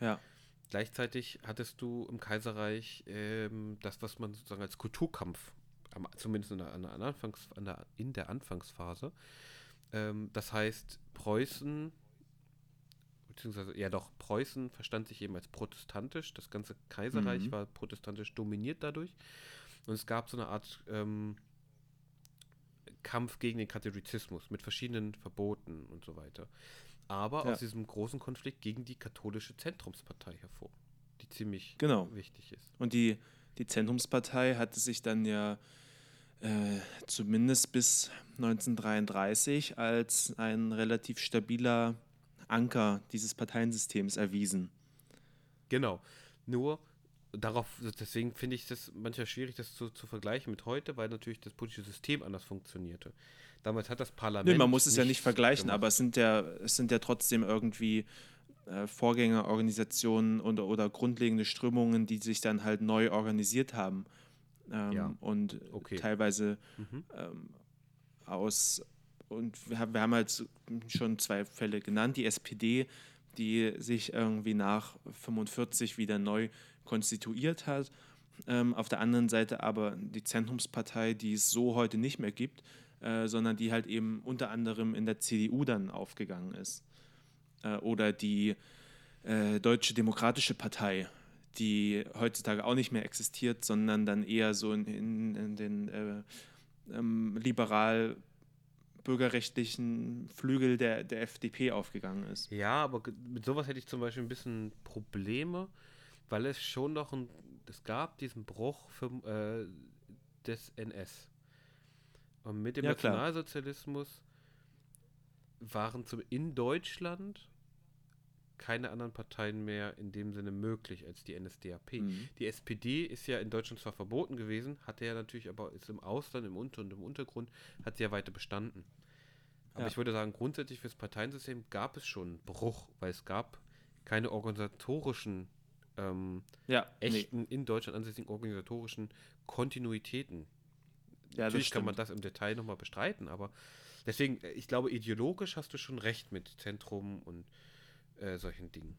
Ja. Gleichzeitig hattest du im Kaiserreich ähm, das, was man sozusagen als Kulturkampf, am, zumindest in der, an der, Anfangs, an der, in der Anfangsphase, ähm, das heißt, Preußen, beziehungsweise, ja doch, Preußen verstand sich eben als protestantisch, das ganze Kaiserreich Mhm. war protestantisch dominiert dadurch und es gab so eine Art ähm, Kampf gegen den Katholizismus mit verschiedenen Verboten und so weiter. Aber Ja. aus diesem großen Konflikt gegen die katholische Zentrumspartei hervor, die ziemlich Genau. wichtig ist. Und die, die Zentrumspartei hatte sich dann ja äh, zumindest bis 1933 als ein relativ stabiler Anker dieses Parteiensystems erwiesen. Genau. Nur darauf, deswegen finde ich das manchmal schwierig, das zu, zu vergleichen mit heute, weil natürlich das politische System anders funktionierte. Damals hat das Parlament. Nee, man muss es ja nicht vergleichen, gemacht. aber es sind ja, es sind ja trotzdem irgendwie äh, Vorgängerorganisationen oder, oder grundlegende Strömungen, die sich dann halt neu organisiert haben. Ähm, Ja. Und Okay. teilweise Mhm. ähm, aus, und wir haben, wir haben halt schon zwei Fälle genannt, die SPD, die sich irgendwie nach 45 wieder neu konstituiert hat. Ähm, auf der anderen Seite aber die Zentrumspartei, die es so heute nicht mehr gibt, äh, sondern die halt eben unter anderem in der CDU dann aufgegangen ist. Äh, oder die äh, Deutsche Demokratische Partei, die heutzutage auch nicht mehr existiert, sondern dann eher so in, in, in den äh, ähm, liberal bürgerrechtlichen Flügel der, der FDP aufgegangen ist. Ja, aber mit sowas hätte ich zum Beispiel ein bisschen Probleme, weil es schon noch ein, es gab diesen Bruch für, äh, des NS. Und mit dem Ja, klar. Nationalsozialismus waren zum, in Deutschland keine anderen Parteien mehr in dem Sinne möglich als die NSDAP. Mhm. Die SPD ist ja in Deutschland zwar verboten gewesen, hatte ja natürlich aber ist im Ausland, im Unter- und im Untergrund, hat sie ja weiter bestanden. Aber Ja. ich würde sagen, grundsätzlich fürs Parteiensystem gab es schon einen Bruch, weil es gab keine organisatorischen, ähm, Ja, nee. echten, in Deutschland ansässigen organisatorischen Kontinuitäten. ja, Natürlich kann man das im Detail nochmal bestreiten, aber deswegen, äh, ich glaube, ideologisch hast du schon recht mit Zentrum und äh, solchen Dingen.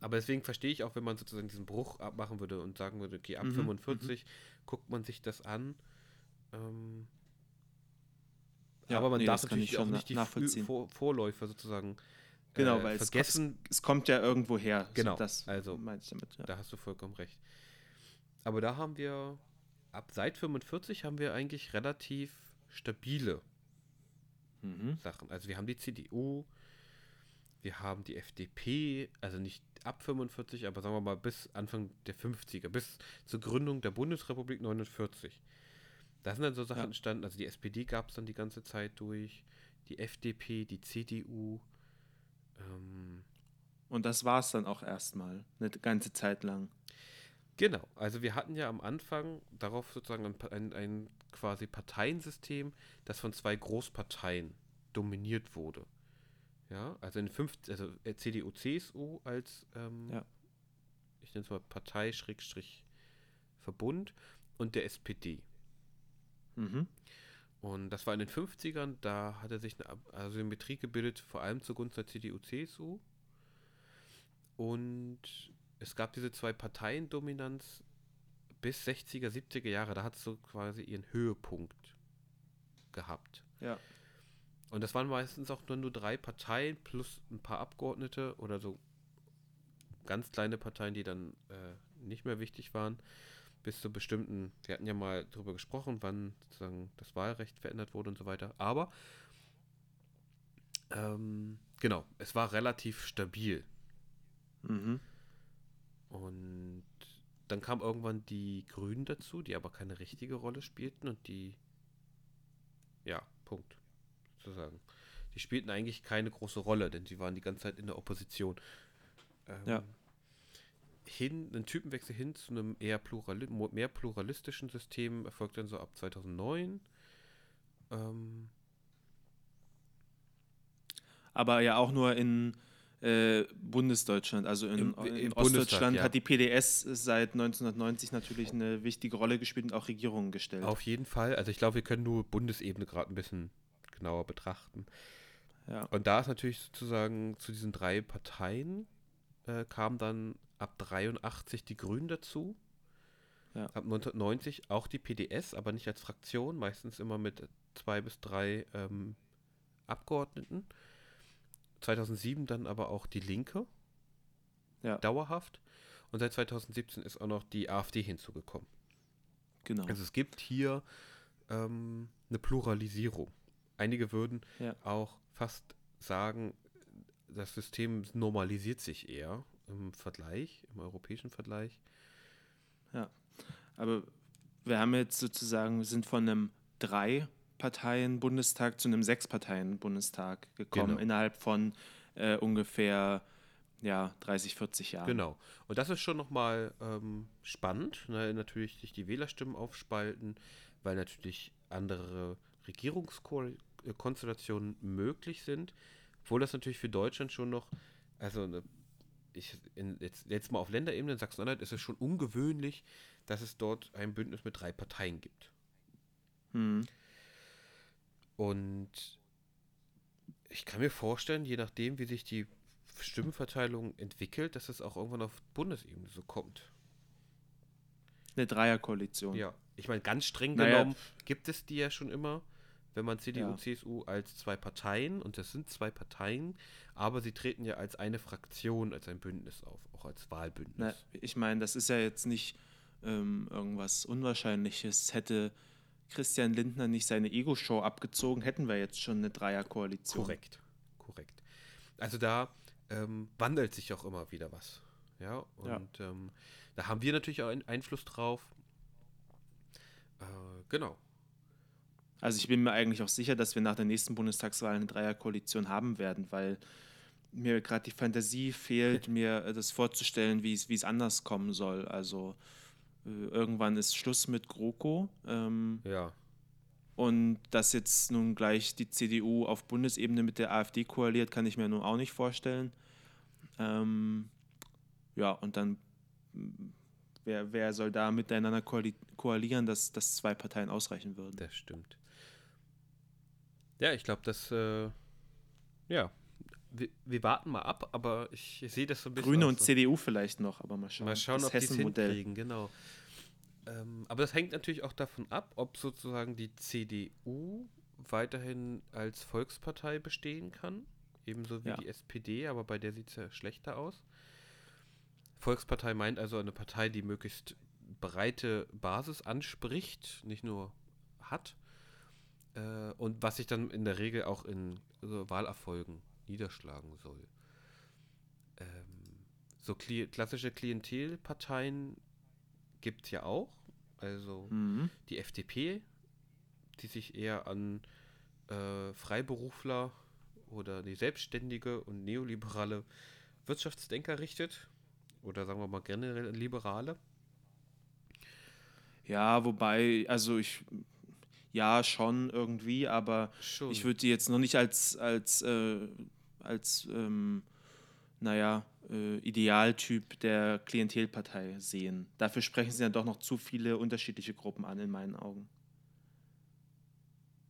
Aber deswegen verstehe ich auch, wenn man sozusagen diesen Bruch abmachen würde und sagen würde, okay, ab Mhm, 45 guckt man sich das an. Ähm, Ja, aber man nee, darf das kann natürlich ich auch nicht die Vor Vorläufer sozusagen Genau, äh, weil es, vergessen. es, es kommt ja irgendwo her. Genau, das also, meinte ich damit. Ja. Da hast du vollkommen recht. Aber da haben wir, ab seit 45 haben wir eigentlich relativ stabile Mhm. Sachen. Also wir haben die CDU, wir haben die FDP, also nicht ab 45, aber sagen wir mal bis Anfang der 50er, bis zur Gründung der Bundesrepublik 49. Da sind dann so Sachen Ja. entstanden, also die SPD gab es dann die ganze Zeit durch, die FDP, die CDU, ähm, Und das war es dann auch erstmal, eine ganze Zeit lang. Genau, also wir hatten ja am Anfang darauf sozusagen ein, ein, ein quasi Parteiensystem, das von zwei Großparteien dominiert wurde. Ja, also in fünf, also äh, CDU, CSU als, ähm, Ja. ich nenne es mal Partei, Schrägstrich, Verbund und der SPD. Mhm. Und das war in den 50ern, da hatte sich eine Asymmetrie gebildet, vor allem zugunsten der CDU, CSU. Und es gab diese zwei Parteiendominanz bis 60er, 70er Jahre, da hat es so quasi ihren Höhepunkt gehabt. Ja. und das waren meistens auch nur, nur drei Parteien plus ein paar Abgeordnete oder so ganz kleine Parteien, die dann äh, nicht mehr wichtig waren, bis zu bestimmten, wir hatten ja mal darüber gesprochen, wann sozusagen das Wahlrecht verändert wurde und so weiter. Aber ähm, genau, es war relativ stabil. Mhm. Und dann kam irgendwann die Grünen dazu, die aber keine richtige Rolle spielten und die, ja, Punkt, sozusagen. Die spielten eigentlich keine große Rolle, denn sie waren die ganze Zeit in der Opposition. Ähm, Ja. Hin, ein Typenwechsel hin zu einem eher plurali mehr pluralistischen System erfolgt dann so ab 2009. Ähm, Aber ja auch nur in äh, Bundesdeutschland. Also in, Im- in, Bundestag, Ostdeutschland ja. hat die PDS seit 1990 natürlich eine wichtige Rolle gespielt und auch Regierungen gestellt. auf jeden Fall. Also ich glaube, wir können nur Bundesebene gerade ein bisschen genauer betrachten. Ja. Und da ist natürlich sozusagen zu diesen drei Parteien äh, kam dann ab 83 die Grünen dazu. Ja. Ab 1990 auch die PDS, aber nicht als Fraktion, meistens immer mit zwei bis drei ähm, Abgeordneten. 2007 dann aber auch die Linke, Ja. dauerhaft. Und seit 2017 ist auch noch die AfD hinzugekommen. Genau. Also es gibt hier ähm, eine Pluralisierung. Einige würden Ja. auch fast sagen, das System normalisiert sich eher im Vergleich, im europäischen Vergleich. Aber wir haben jetzt sozusagen, wir sind von einem Drei-Parteien-Bundestag zu einem Sechs-Parteien-Bundestag gekommen, Genau. innerhalb von äh, ungefähr ja, 30, 40 Jahren. Genau. Und das ist schon nochmal ähm, spannend, weil natürlich sich die Wählerstimmen aufspalten, weil natürlich andere Regierungskonstellationen möglich sind, obwohl das natürlich für Deutschland schon noch, also eine, ich, in, jetzt, jetzt mal auf Länderebene in Sachsen-Anhalt ist es schon ungewöhnlich, dass es dort ein Bündnis mit drei Parteien gibt. Mhm. Und ich kann mir vorstellen, je nachdem, wie sich die Stimmenverteilung entwickelt, dass es auch irgendwann auf Bundesebene so kommt. Eine Dreierkoalition. Ja, ich meine, ganz streng Naja. genommen gibt es die ja schon immer, wenn man CDU, Ja. CSU als zwei Parteien, und das sind zwei Parteien, aber sie treten ja als eine Fraktion, als ein Bündnis auf, auch als Wahlbündnis. Na, ich meine, das ist ja jetzt nicht ähm, irgendwas Unwahrscheinliches. Hätte Christian Lindner nicht seine Ego-Show abgezogen, hätten wir jetzt schon eine Dreierkoalition. Korrekt, korrekt. Also da ähm, wandelt sich auch immer wieder was. Ja, Ja. und Ähm, da haben wir natürlich auch einen Einfluss drauf. Äh, genau. Also ich bin mir eigentlich auch sicher, dass wir nach der nächsten Bundestagswahl eine Dreierkoalition haben werden, weil mir gerade die Fantasie fehlt, mir äh, das vorzustellen, wie es anders kommen soll. Also irgendwann ist Schluss mit GroKo. Ähm, Ja. Und dass jetzt nun gleich die CDU auf Bundesebene mit der AfD koaliert, kann ich mir nun auch nicht vorstellen. Ähm, ja, und dann, m, wer, wer soll da miteinander koali koalieren, dass, dass zwei Parteien ausreichen würden? Das stimmt. Ja, ich glaube, das, äh, ja, wir, wir warten mal ab, aber ich, sehe das so ein bisschen. Grüne und so. CDU vielleicht noch, aber mal schauen. Mal schauen, das ob die es hinkriegen, genau. Ähm, aber das hängt natürlich auch davon ab, ob sozusagen die CDU weiterhin als Volkspartei bestehen kann, ebenso wie Ja. die SPD, aber bei der sieht es ja schlechter aus. Volkspartei meint also eine Partei, die möglichst breite Basis anspricht, nicht nur hat, äh, und was sich dann in der Regel auch in also Wahlerfolgen niederschlagen soll. Ähm, so kli klassische Klientelparteien gibt es ja auch. Also Mhm. die FDP, die sich eher an äh, Freiberufler oder die selbstständige und neoliberale Wirtschaftsdenker richtet. Oder sagen wir mal generell Liberale. Ja, wobei, also ich, ja, schon irgendwie, aber Schon. ich würde die jetzt noch nicht als, als, äh, als ähm, naja, äh, Idealtyp der Klientelpartei sehen. Dafür sprechen sie dann doch noch zu viele unterschiedliche Gruppen an, in meinen Augen.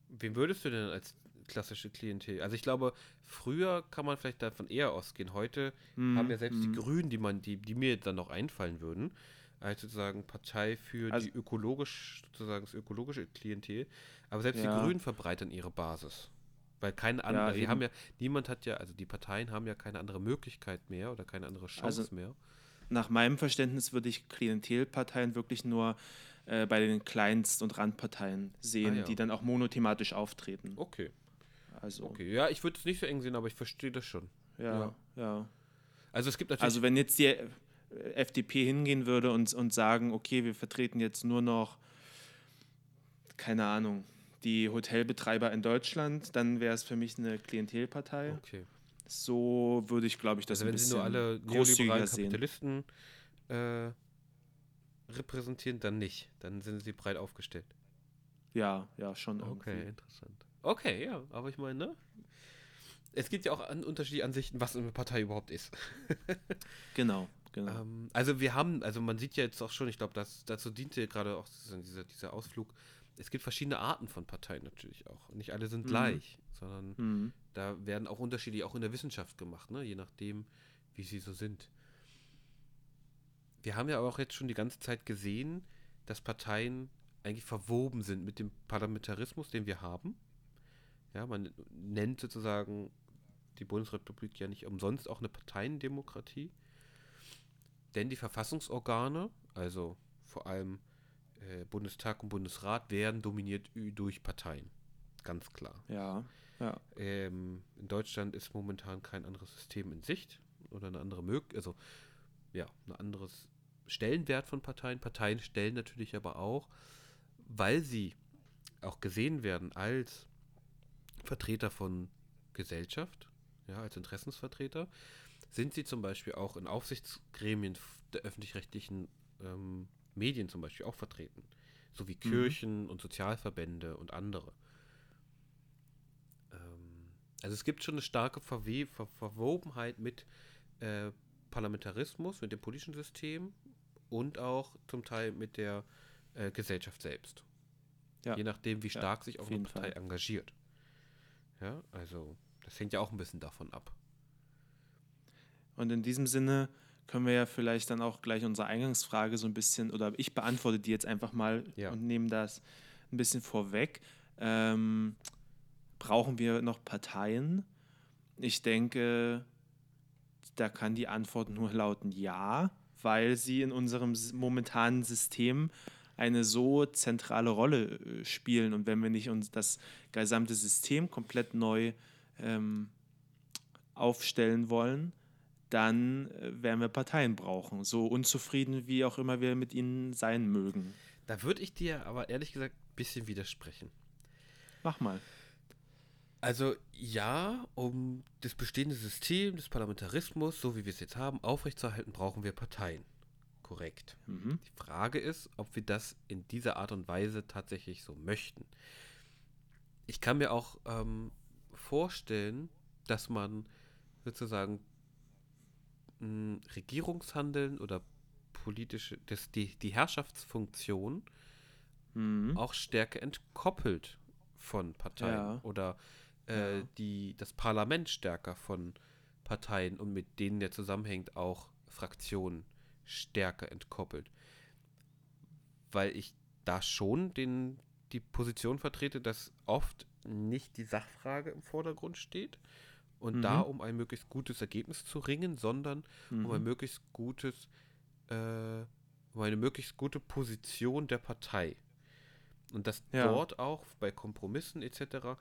Wen würdest du denn als klassische Klientel? Also ich glaube, früher kann man vielleicht davon eher ausgehen. Heute Mhm, haben ja selbst die mhm. Grünen, die man, die, die mir dann noch einfallen würden, als sozusagen Partei für Also- die ökologisch, sozusagen das ökologische Klientel. Aber selbst Ja. die Grünen verbreitern ihre Basis. Weil keine andere, Ja, eben. haben ja, niemand hat ja, also die Parteien haben ja keine andere Möglichkeit mehr oder keine andere Chance Also- mehr. Nach meinem Verständnis würde ich Klientelparteien wirklich nur äh, bei den Kleinst- und Randparteien sehen, Ah, ja. die dann auch monothematisch auftreten. Okay, Also, okay. Ja, ich würde es nicht so eng sehen, aber ich verstehe das schon. ja, Ja. ja. Also es gibt natürlich. Also wenn jetzt die äh, FDP hingehen würde und, und sagen, okay, wir vertreten jetzt nur noch, keine Ahnung, die Hotelbetreiber in Deutschland, dann wäre es für mich eine Klientelpartei. okay. So würde ich, glaube ich, das Also wenn sie nur alle neoliberalen. Kapitalisten äh, repräsentieren, dann nicht. Dann sind sie breit aufgestellt. Ja, ja, schon Okay, irgendwie. interessant. Okay, ja, aber ich meine, ne? Es gibt ja auch an, unterschiedliche Ansichten, was eine Partei überhaupt ist. Genau, genau. Ähm, also wir haben, also man sieht ja jetzt auch schon, ich glaube, das, dazu diente gerade auch dieser, dieser Ausflug. Es gibt verschiedene Arten von Parteien natürlich auch. Nicht alle sind Mhm. gleich, sondern Mhm. da werden auch Unterschiede auch in der Wissenschaft gemacht, ne? je nachdem, wie sie so sind. Wir haben ja aber auch jetzt schon die ganze Zeit gesehen, dass Parteien eigentlich verwoben sind mit dem Parlamentarismus, den wir haben. Ja, man nennt sozusagen die Bundesrepublik ja nicht umsonst auch eine Parteiendemokratie. Denn die Verfassungsorgane, also vor allem äh, Bundestag und Bundesrat, werden dominiert durch Parteien. Ganz klar. Ja, ja. Ähm, in Deutschland ist momentan kein anderes System in Sicht oder eine andere Möglichkeit, also ja, ein anderes Stellenwert von Parteien. Parteien stellen natürlich aber auch, weil sie auch gesehen werden als Vertreter von Gesellschaft, ja, als Interessensvertreter, sind sie zum Beispiel auch in Aufsichtsgremien der öffentlich-rechtlichen ähm, Medien zum Beispiel auch vertreten, sowie Kirchen und Sozialverbände und andere. Ähm, also es gibt schon eine starke Verwe Ver Verwobenheit mit äh, Parlamentarismus, mit dem politischen System und auch zum Teil mit der äh, Gesellschaft selbst. Ja. Je nachdem, wie Ja, stark sich auch eine Partei Fall. engagiert. Ja, also das hängt ja auch ein bisschen davon ab. Und in diesem Sinne können wir ja vielleicht dann auch gleich unsere Eingangsfrage so ein bisschen, oder ich beantworte die jetzt einfach mal Ja. und nehme das ein bisschen vorweg. Ähm, brauchen wir noch Parteien? Ich denke, da kann die Antwort nur lauten Ja, weil sie in unserem momentanen System eine so zentrale Rolle äh, spielen. Und wenn wir nicht uns das gesamte System komplett neu ähm, aufstellen wollen, dann äh, werden wir Parteien brauchen. So unzufrieden, wie auch immer wir mit ihnen sein mögen. Da würde ich dir aber ehrlich gesagt ein bisschen widersprechen. Mach mal. Also ja, um das bestehende System des Parlamentarismus, so wie wir es jetzt haben, aufrechtzuerhalten, brauchen wir Parteien. Korrekt. Mhm. Die Frage ist, ob wir das in dieser Art und Weise tatsächlich so möchten. Ich kann mir auch ähm, vorstellen, dass man sozusagen mh, Regierungshandeln oder politische, das, die, die Herrschaftsfunktion Mhm. auch stärker entkoppelt von Parteien Ja. oder äh, Ja. die, das Parlament stärker von Parteien und mit denen der zusammenhängt auch Fraktionen stärker entkoppelt. Weil ich da schon den, die Position vertrete, dass oft nicht die Sachfrage im Vordergrund steht und Mhm. da um ein möglichst gutes Ergebnis zu ringen, sondern um ein Mhm. möglichst gutes, äh, um eine möglichst gute Position der Partei. Und dass Ja. dort auch bei Kompromissen etc.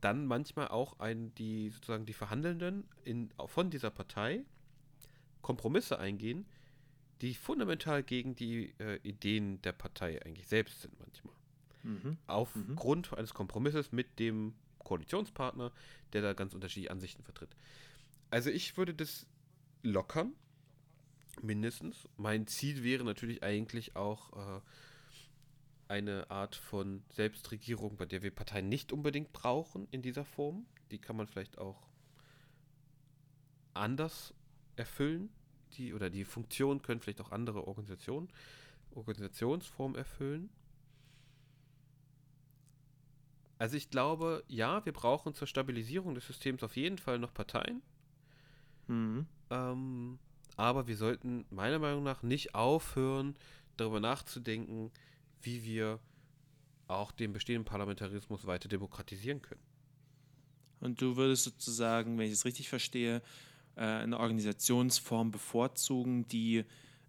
dann manchmal auch ein, die sozusagen die Verhandelnden in, von dieser Partei Kompromisse eingehen, die fundamental gegen die äh, Ideen der Partei eigentlich selbst sind manchmal. Mhm. Aufgrund eines Kompromisses mit dem Koalitionspartner, der da ganz unterschiedliche Ansichten vertritt. Also ich würde das lockern, mindestens. Mein Ziel wäre natürlich eigentlich auch äh, eine Art von Selbstregierung, bei der wir Parteien nicht unbedingt brauchen in dieser Form. Die kann man vielleicht auch anders erfüllen. Die, oder die Funktion können vielleicht auch andere Organisationen, Organisationsformen erfüllen. Also ich glaube, ja, wir brauchen zur Stabilisierung des Systems auf jeden Fall noch Parteien. Mhm. Ähm, aber wir sollten meiner Meinung nach nicht aufhören, darüber nachzudenken, wie wir auch den bestehenden Parlamentarismus weiter demokratisieren können. Und du würdest sozusagen, wenn ich es richtig verstehe, äh, eine Organisationsform bevorzugen, die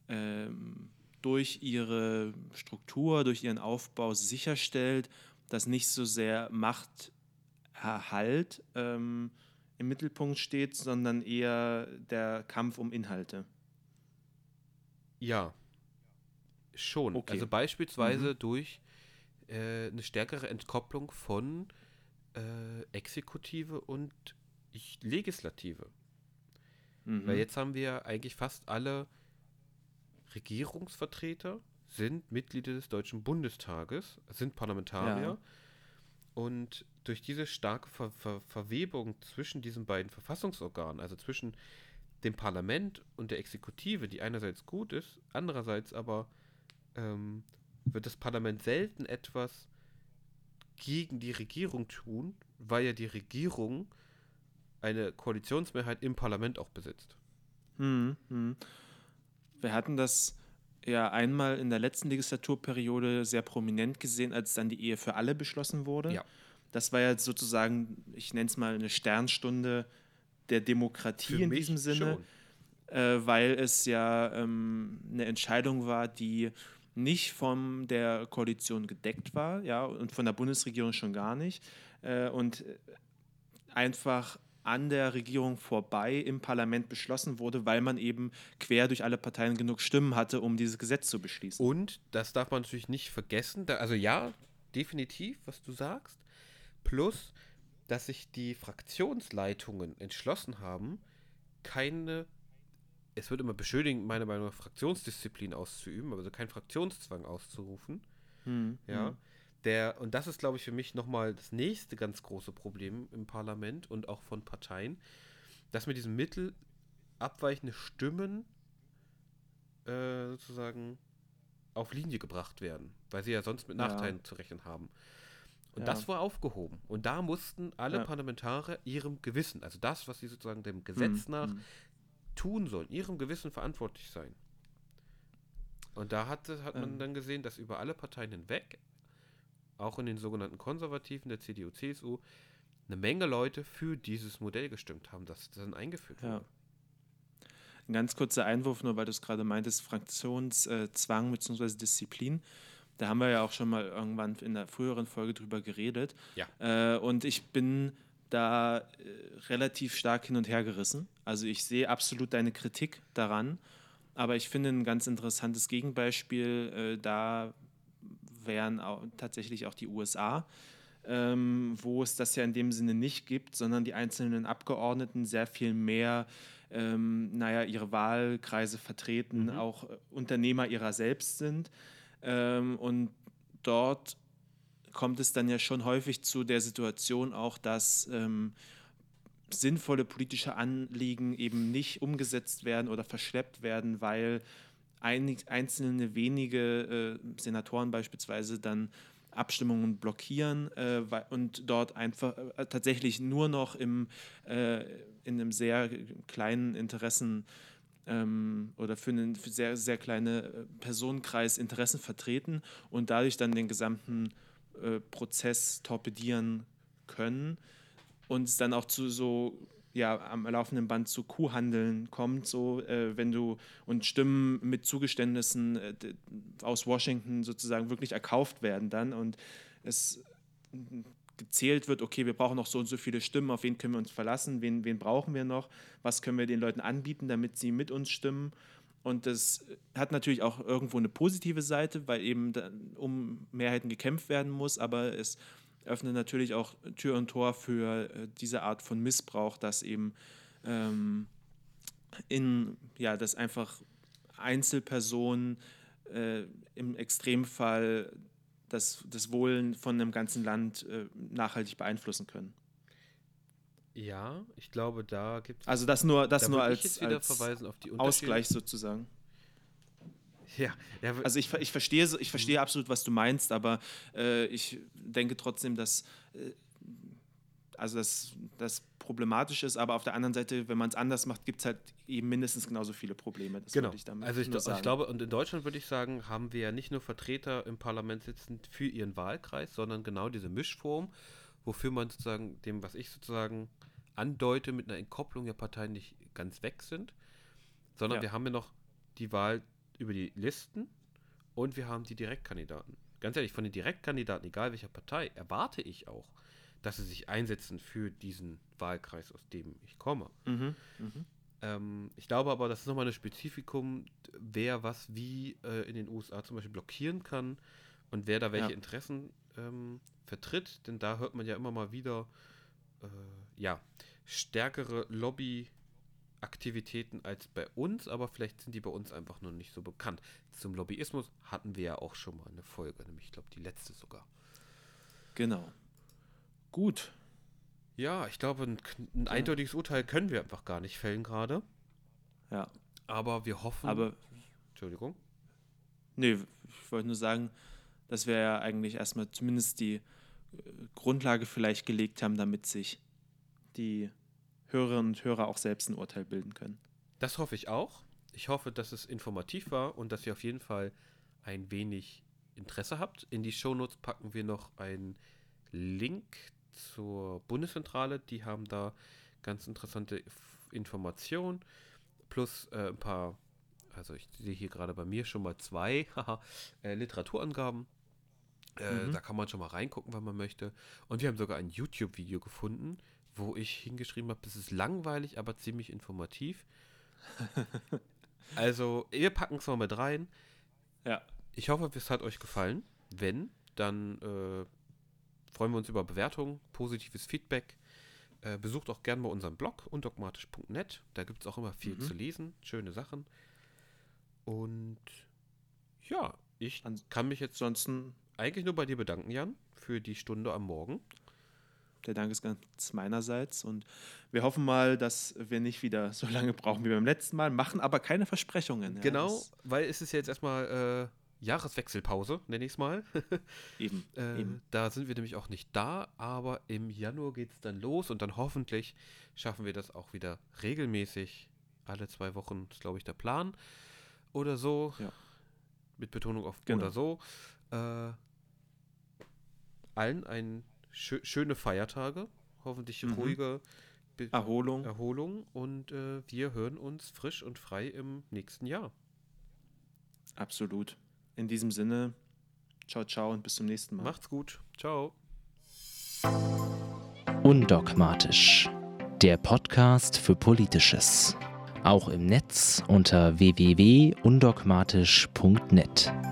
ähm, durch ihre Struktur, durch ihren Aufbau sicherstellt, dass nicht so sehr Machterhalt ähm, im Mittelpunkt steht, sondern eher der Kampf um Inhalte. Ja, schon. Okay. Also beispielsweise durch äh, eine stärkere Entkopplung von äh, Exekutive und Legislative. Mhm. Weil jetzt haben wir eigentlich fast alle Regierungsvertreter sind Mitglieder des Deutschen Bundestages, sind Parlamentarier. Ja. Und durch diese starke Ver Ver Verwebung zwischen diesen beiden Verfassungsorganen, also zwischen dem Parlament und der Exekutive, die einerseits gut ist, andererseits aber ähm, wird das Parlament selten etwas gegen die Regierung tun, weil ja die Regierung eine Koalitionsmehrheit im Parlament auch besitzt. Mhm. Mhm. Wir hatten das ja einmal in der letzten Legislaturperiode sehr prominent gesehen, als dann die Ehe für alle beschlossen wurde. Ja. Das war ja sozusagen, ich nenne es mal eine Sternstunde der Demokratie Für in diesem Sinne, äh, weil es ja ähm, eine Entscheidung war, die nicht von der Koalition gedeckt war, ja, und von der Bundesregierung schon gar nicht. Äh, und einfach an der Regierung vorbei im Parlament beschlossen wurde, weil man eben quer durch alle Parteien genug Stimmen hatte, um dieses Gesetz zu beschließen. Und das darf man natürlich nicht vergessen. Da, also ja, definitiv, was du sagst. Plus, dass sich die Fraktionsleitungen entschlossen haben, keine, es wird immer beschuldigt, meiner Meinung nach, Fraktionsdisziplin auszuüben, also keinen Fraktionszwang auszurufen. Hm, Ja. hm. Der, und das ist, glaube ich, für mich nochmal das nächste ganz große Problem im Parlament und auch von Parteien, dass mit diesem Mittel abweichende Stimmen äh, sozusagen auf Linie gebracht werden, weil sie ja sonst mit Ja. Nachteilen zu rechnen haben. Und Ja. das war aufgehoben. Und da mussten alle Ja. Parlamentarier ihrem Gewissen, also das, was sie sozusagen dem Gesetz Hm, nach hm. tun sollen, ihrem Gewissen verantwortlich sein. Und da hat, hat man Ähm. dann gesehen, dass über alle Parteien hinweg, auch in den sogenannten Konservativen, der CDU, CSU, eine Menge Leute für dieses Modell gestimmt haben, das dann eingeführt Ja. wurde. Ein ganz kurzer Einwurf, nur weil du es gerade meintest, Fraktionszwang bzw. Disziplin. Da haben wir ja auch schon mal irgendwann in der früheren Folge drüber geredet. Ja. Äh, und ich bin da äh, relativ stark hin und her gerissen. Also ich sehe absolut deine Kritik daran, aber ich finde ein ganz interessantes Gegenbeispiel, äh, da wären auch, tatsächlich auch die USA, ähm, wo es das ja in dem Sinne nicht gibt, sondern die einzelnen Abgeordneten sehr viel mehr, ähm, naja, ihre Wahlkreise vertreten, Mhm. auch äh, Unternehmer ihrer selbst sind. Ähm, und dort kommt es dann ja schon häufig zu der Situation auch, dass ähm, sinnvolle politische Anliegen eben nicht umgesetzt werden oder verschleppt werden, weil einig, einzelne wenige äh, Senatoren beispielsweise dann Abstimmungen blockieren äh, und dort einfach äh, tatsächlich nur noch im, äh, in einem sehr kleinen Interessen ähm, oder für einen für sehr, sehr kleine äh, Personenkreis Interessen vertreten und dadurch dann den gesamten äh, Prozess torpedieren können und es dann auch zu so ja am laufenden Band zu Kuhhandeln kommt, so äh, wenn du und Stimmen mit Zugeständnissen äh, aus Washington sozusagen wirklich erkauft werden dann und es gezählt wird, okay, wir brauchen noch so und so viele Stimmen, auf wen können wir uns verlassen, wen, wen brauchen wir noch, was können wir den Leuten anbieten, damit sie mit uns stimmen. Und das hat natürlich auch irgendwo eine positive Seite, weil eben dann um Mehrheiten gekämpft werden muss, aber es öffnet natürlich auch Tür und Tor für äh, diese Art von Missbrauch, dass eben ähm, in, ja, dass einfach Einzelpersonen äh, im Extremfall das, das Wohlen von einem ganzen Land äh, nachhaltig beeinflussen können. Ja, ich glaube, da gibt es. Also das nur, das nur ich als, jetzt wieder als verweisen auf die Ausgleich sozusagen. Ja, ja, Also ich, ich verstehe, ich verstehe absolut, was du meinst, aber äh, ich denke trotzdem, dass äh, also das, das problematisch ist, aber auf der anderen Seite, wenn man es anders macht, gibt es halt eben mindestens genauso viele Probleme. Das Genau. ich damit also ich, ich glaube, und in Deutschland würde ich sagen, haben wir ja nicht nur Vertreter im Parlament sitzen für ihren Wahlkreis, sondern genau diese Mischform, wofür man sozusagen dem, was ich sozusagen andeute, mit einer Entkopplung der Parteien nicht ganz weg sind, sondern Ja. wir haben ja noch die Wahl über die Listen und wir haben die Direktkandidaten. Ganz ehrlich, von den Direktkandidaten, egal welcher Partei, erwarte ich auch, dass sie sich einsetzen für diesen Wahlkreis, aus dem ich komme. Mhm. Mhm. Ähm, ich glaube aber, das ist nochmal ein Spezifikum, wer was wie äh, in den USA zum Beispiel blockieren kann und wer da welche Ja. Interessen ähm, vertritt. Denn da hört man ja immer mal wieder äh, ja, stärkere Lobbyaktivitäten als bei uns, aber vielleicht sind die bei uns einfach noch nicht so bekannt. Zum Lobbyismus hatten wir ja auch schon mal eine Folge, nämlich ich glaube die letzte sogar. Genau. Gut. Ja, ich glaube, ein, ein eindeutiges Urteil können wir einfach gar nicht fällen gerade. Ja. Aber wir hoffen. Aber Entschuldigung. nee, ich wollte nur sagen, dass wir ja eigentlich erstmal zumindest die äh, Grundlage vielleicht gelegt haben, damit sich die Hörerinnen und Hörer auch selbst ein Urteil bilden können. Das hoffe ich auch. Ich hoffe, dass es informativ war und dass ihr auf jeden Fall ein wenig Interesse habt. In die Shownotes packen wir noch einen Link zur Bundeszentrale. Die haben da ganz interessante Informationen. Plus äh, ein paar, also ich sehe hier gerade bei mir schon mal zwei äh, Literaturangaben. Äh, Mhm. Da kann man schon mal reingucken, wenn man möchte. Und wir haben sogar ein YouTube-Video gefunden, wo ich hingeschrieben habe, das ist langweilig, aber ziemlich informativ. also, wir packen es mal mit rein. Ja. Ich hoffe, es hat euch gefallen. Wenn, dann äh, freuen wir uns über Bewertungen, positives Feedback. Äh, besucht auch gerne mal unseren Blog undogmatisch.net. Da gibt es auch immer viel Mhm. zu lesen, schöne Sachen. Und ja, ich Ans- kann mich jetzt Ansonsten, eigentlich nur bei dir bedanken, Jan, für die Stunde am Morgen. Der Dank ist ganz meinerseits und wir hoffen mal, dass wir nicht wieder so lange brauchen wie beim letzten Mal, machen aber keine Versprechungen. ja. genau, weil es ist ja jetzt erstmal äh, Jahreswechselpause, nenne ich es mal. Eben. Äh, eben. da sind wir nämlich auch nicht da, aber im Januar geht es dann los und dann hoffentlich schaffen wir das auch wieder regelmäßig. Alle zwei Wochen ist, glaube ich, der Plan. Oder so. Ja. Mit Betonung auf Genau. oder so. Äh, allen ein schö schöne Feiertage, hoffentlich Mhm. ruhige Be Erholung. Erholung und äh, wir hören uns frisch und frei im nächsten Jahr. Absolut. In diesem Sinne, ciao, ciao und bis zum nächsten Mal. Macht's gut. Ciao. Undogmatisch. Der Podcast für Politisches. Auch im Netz unter www.undogmatisch.net.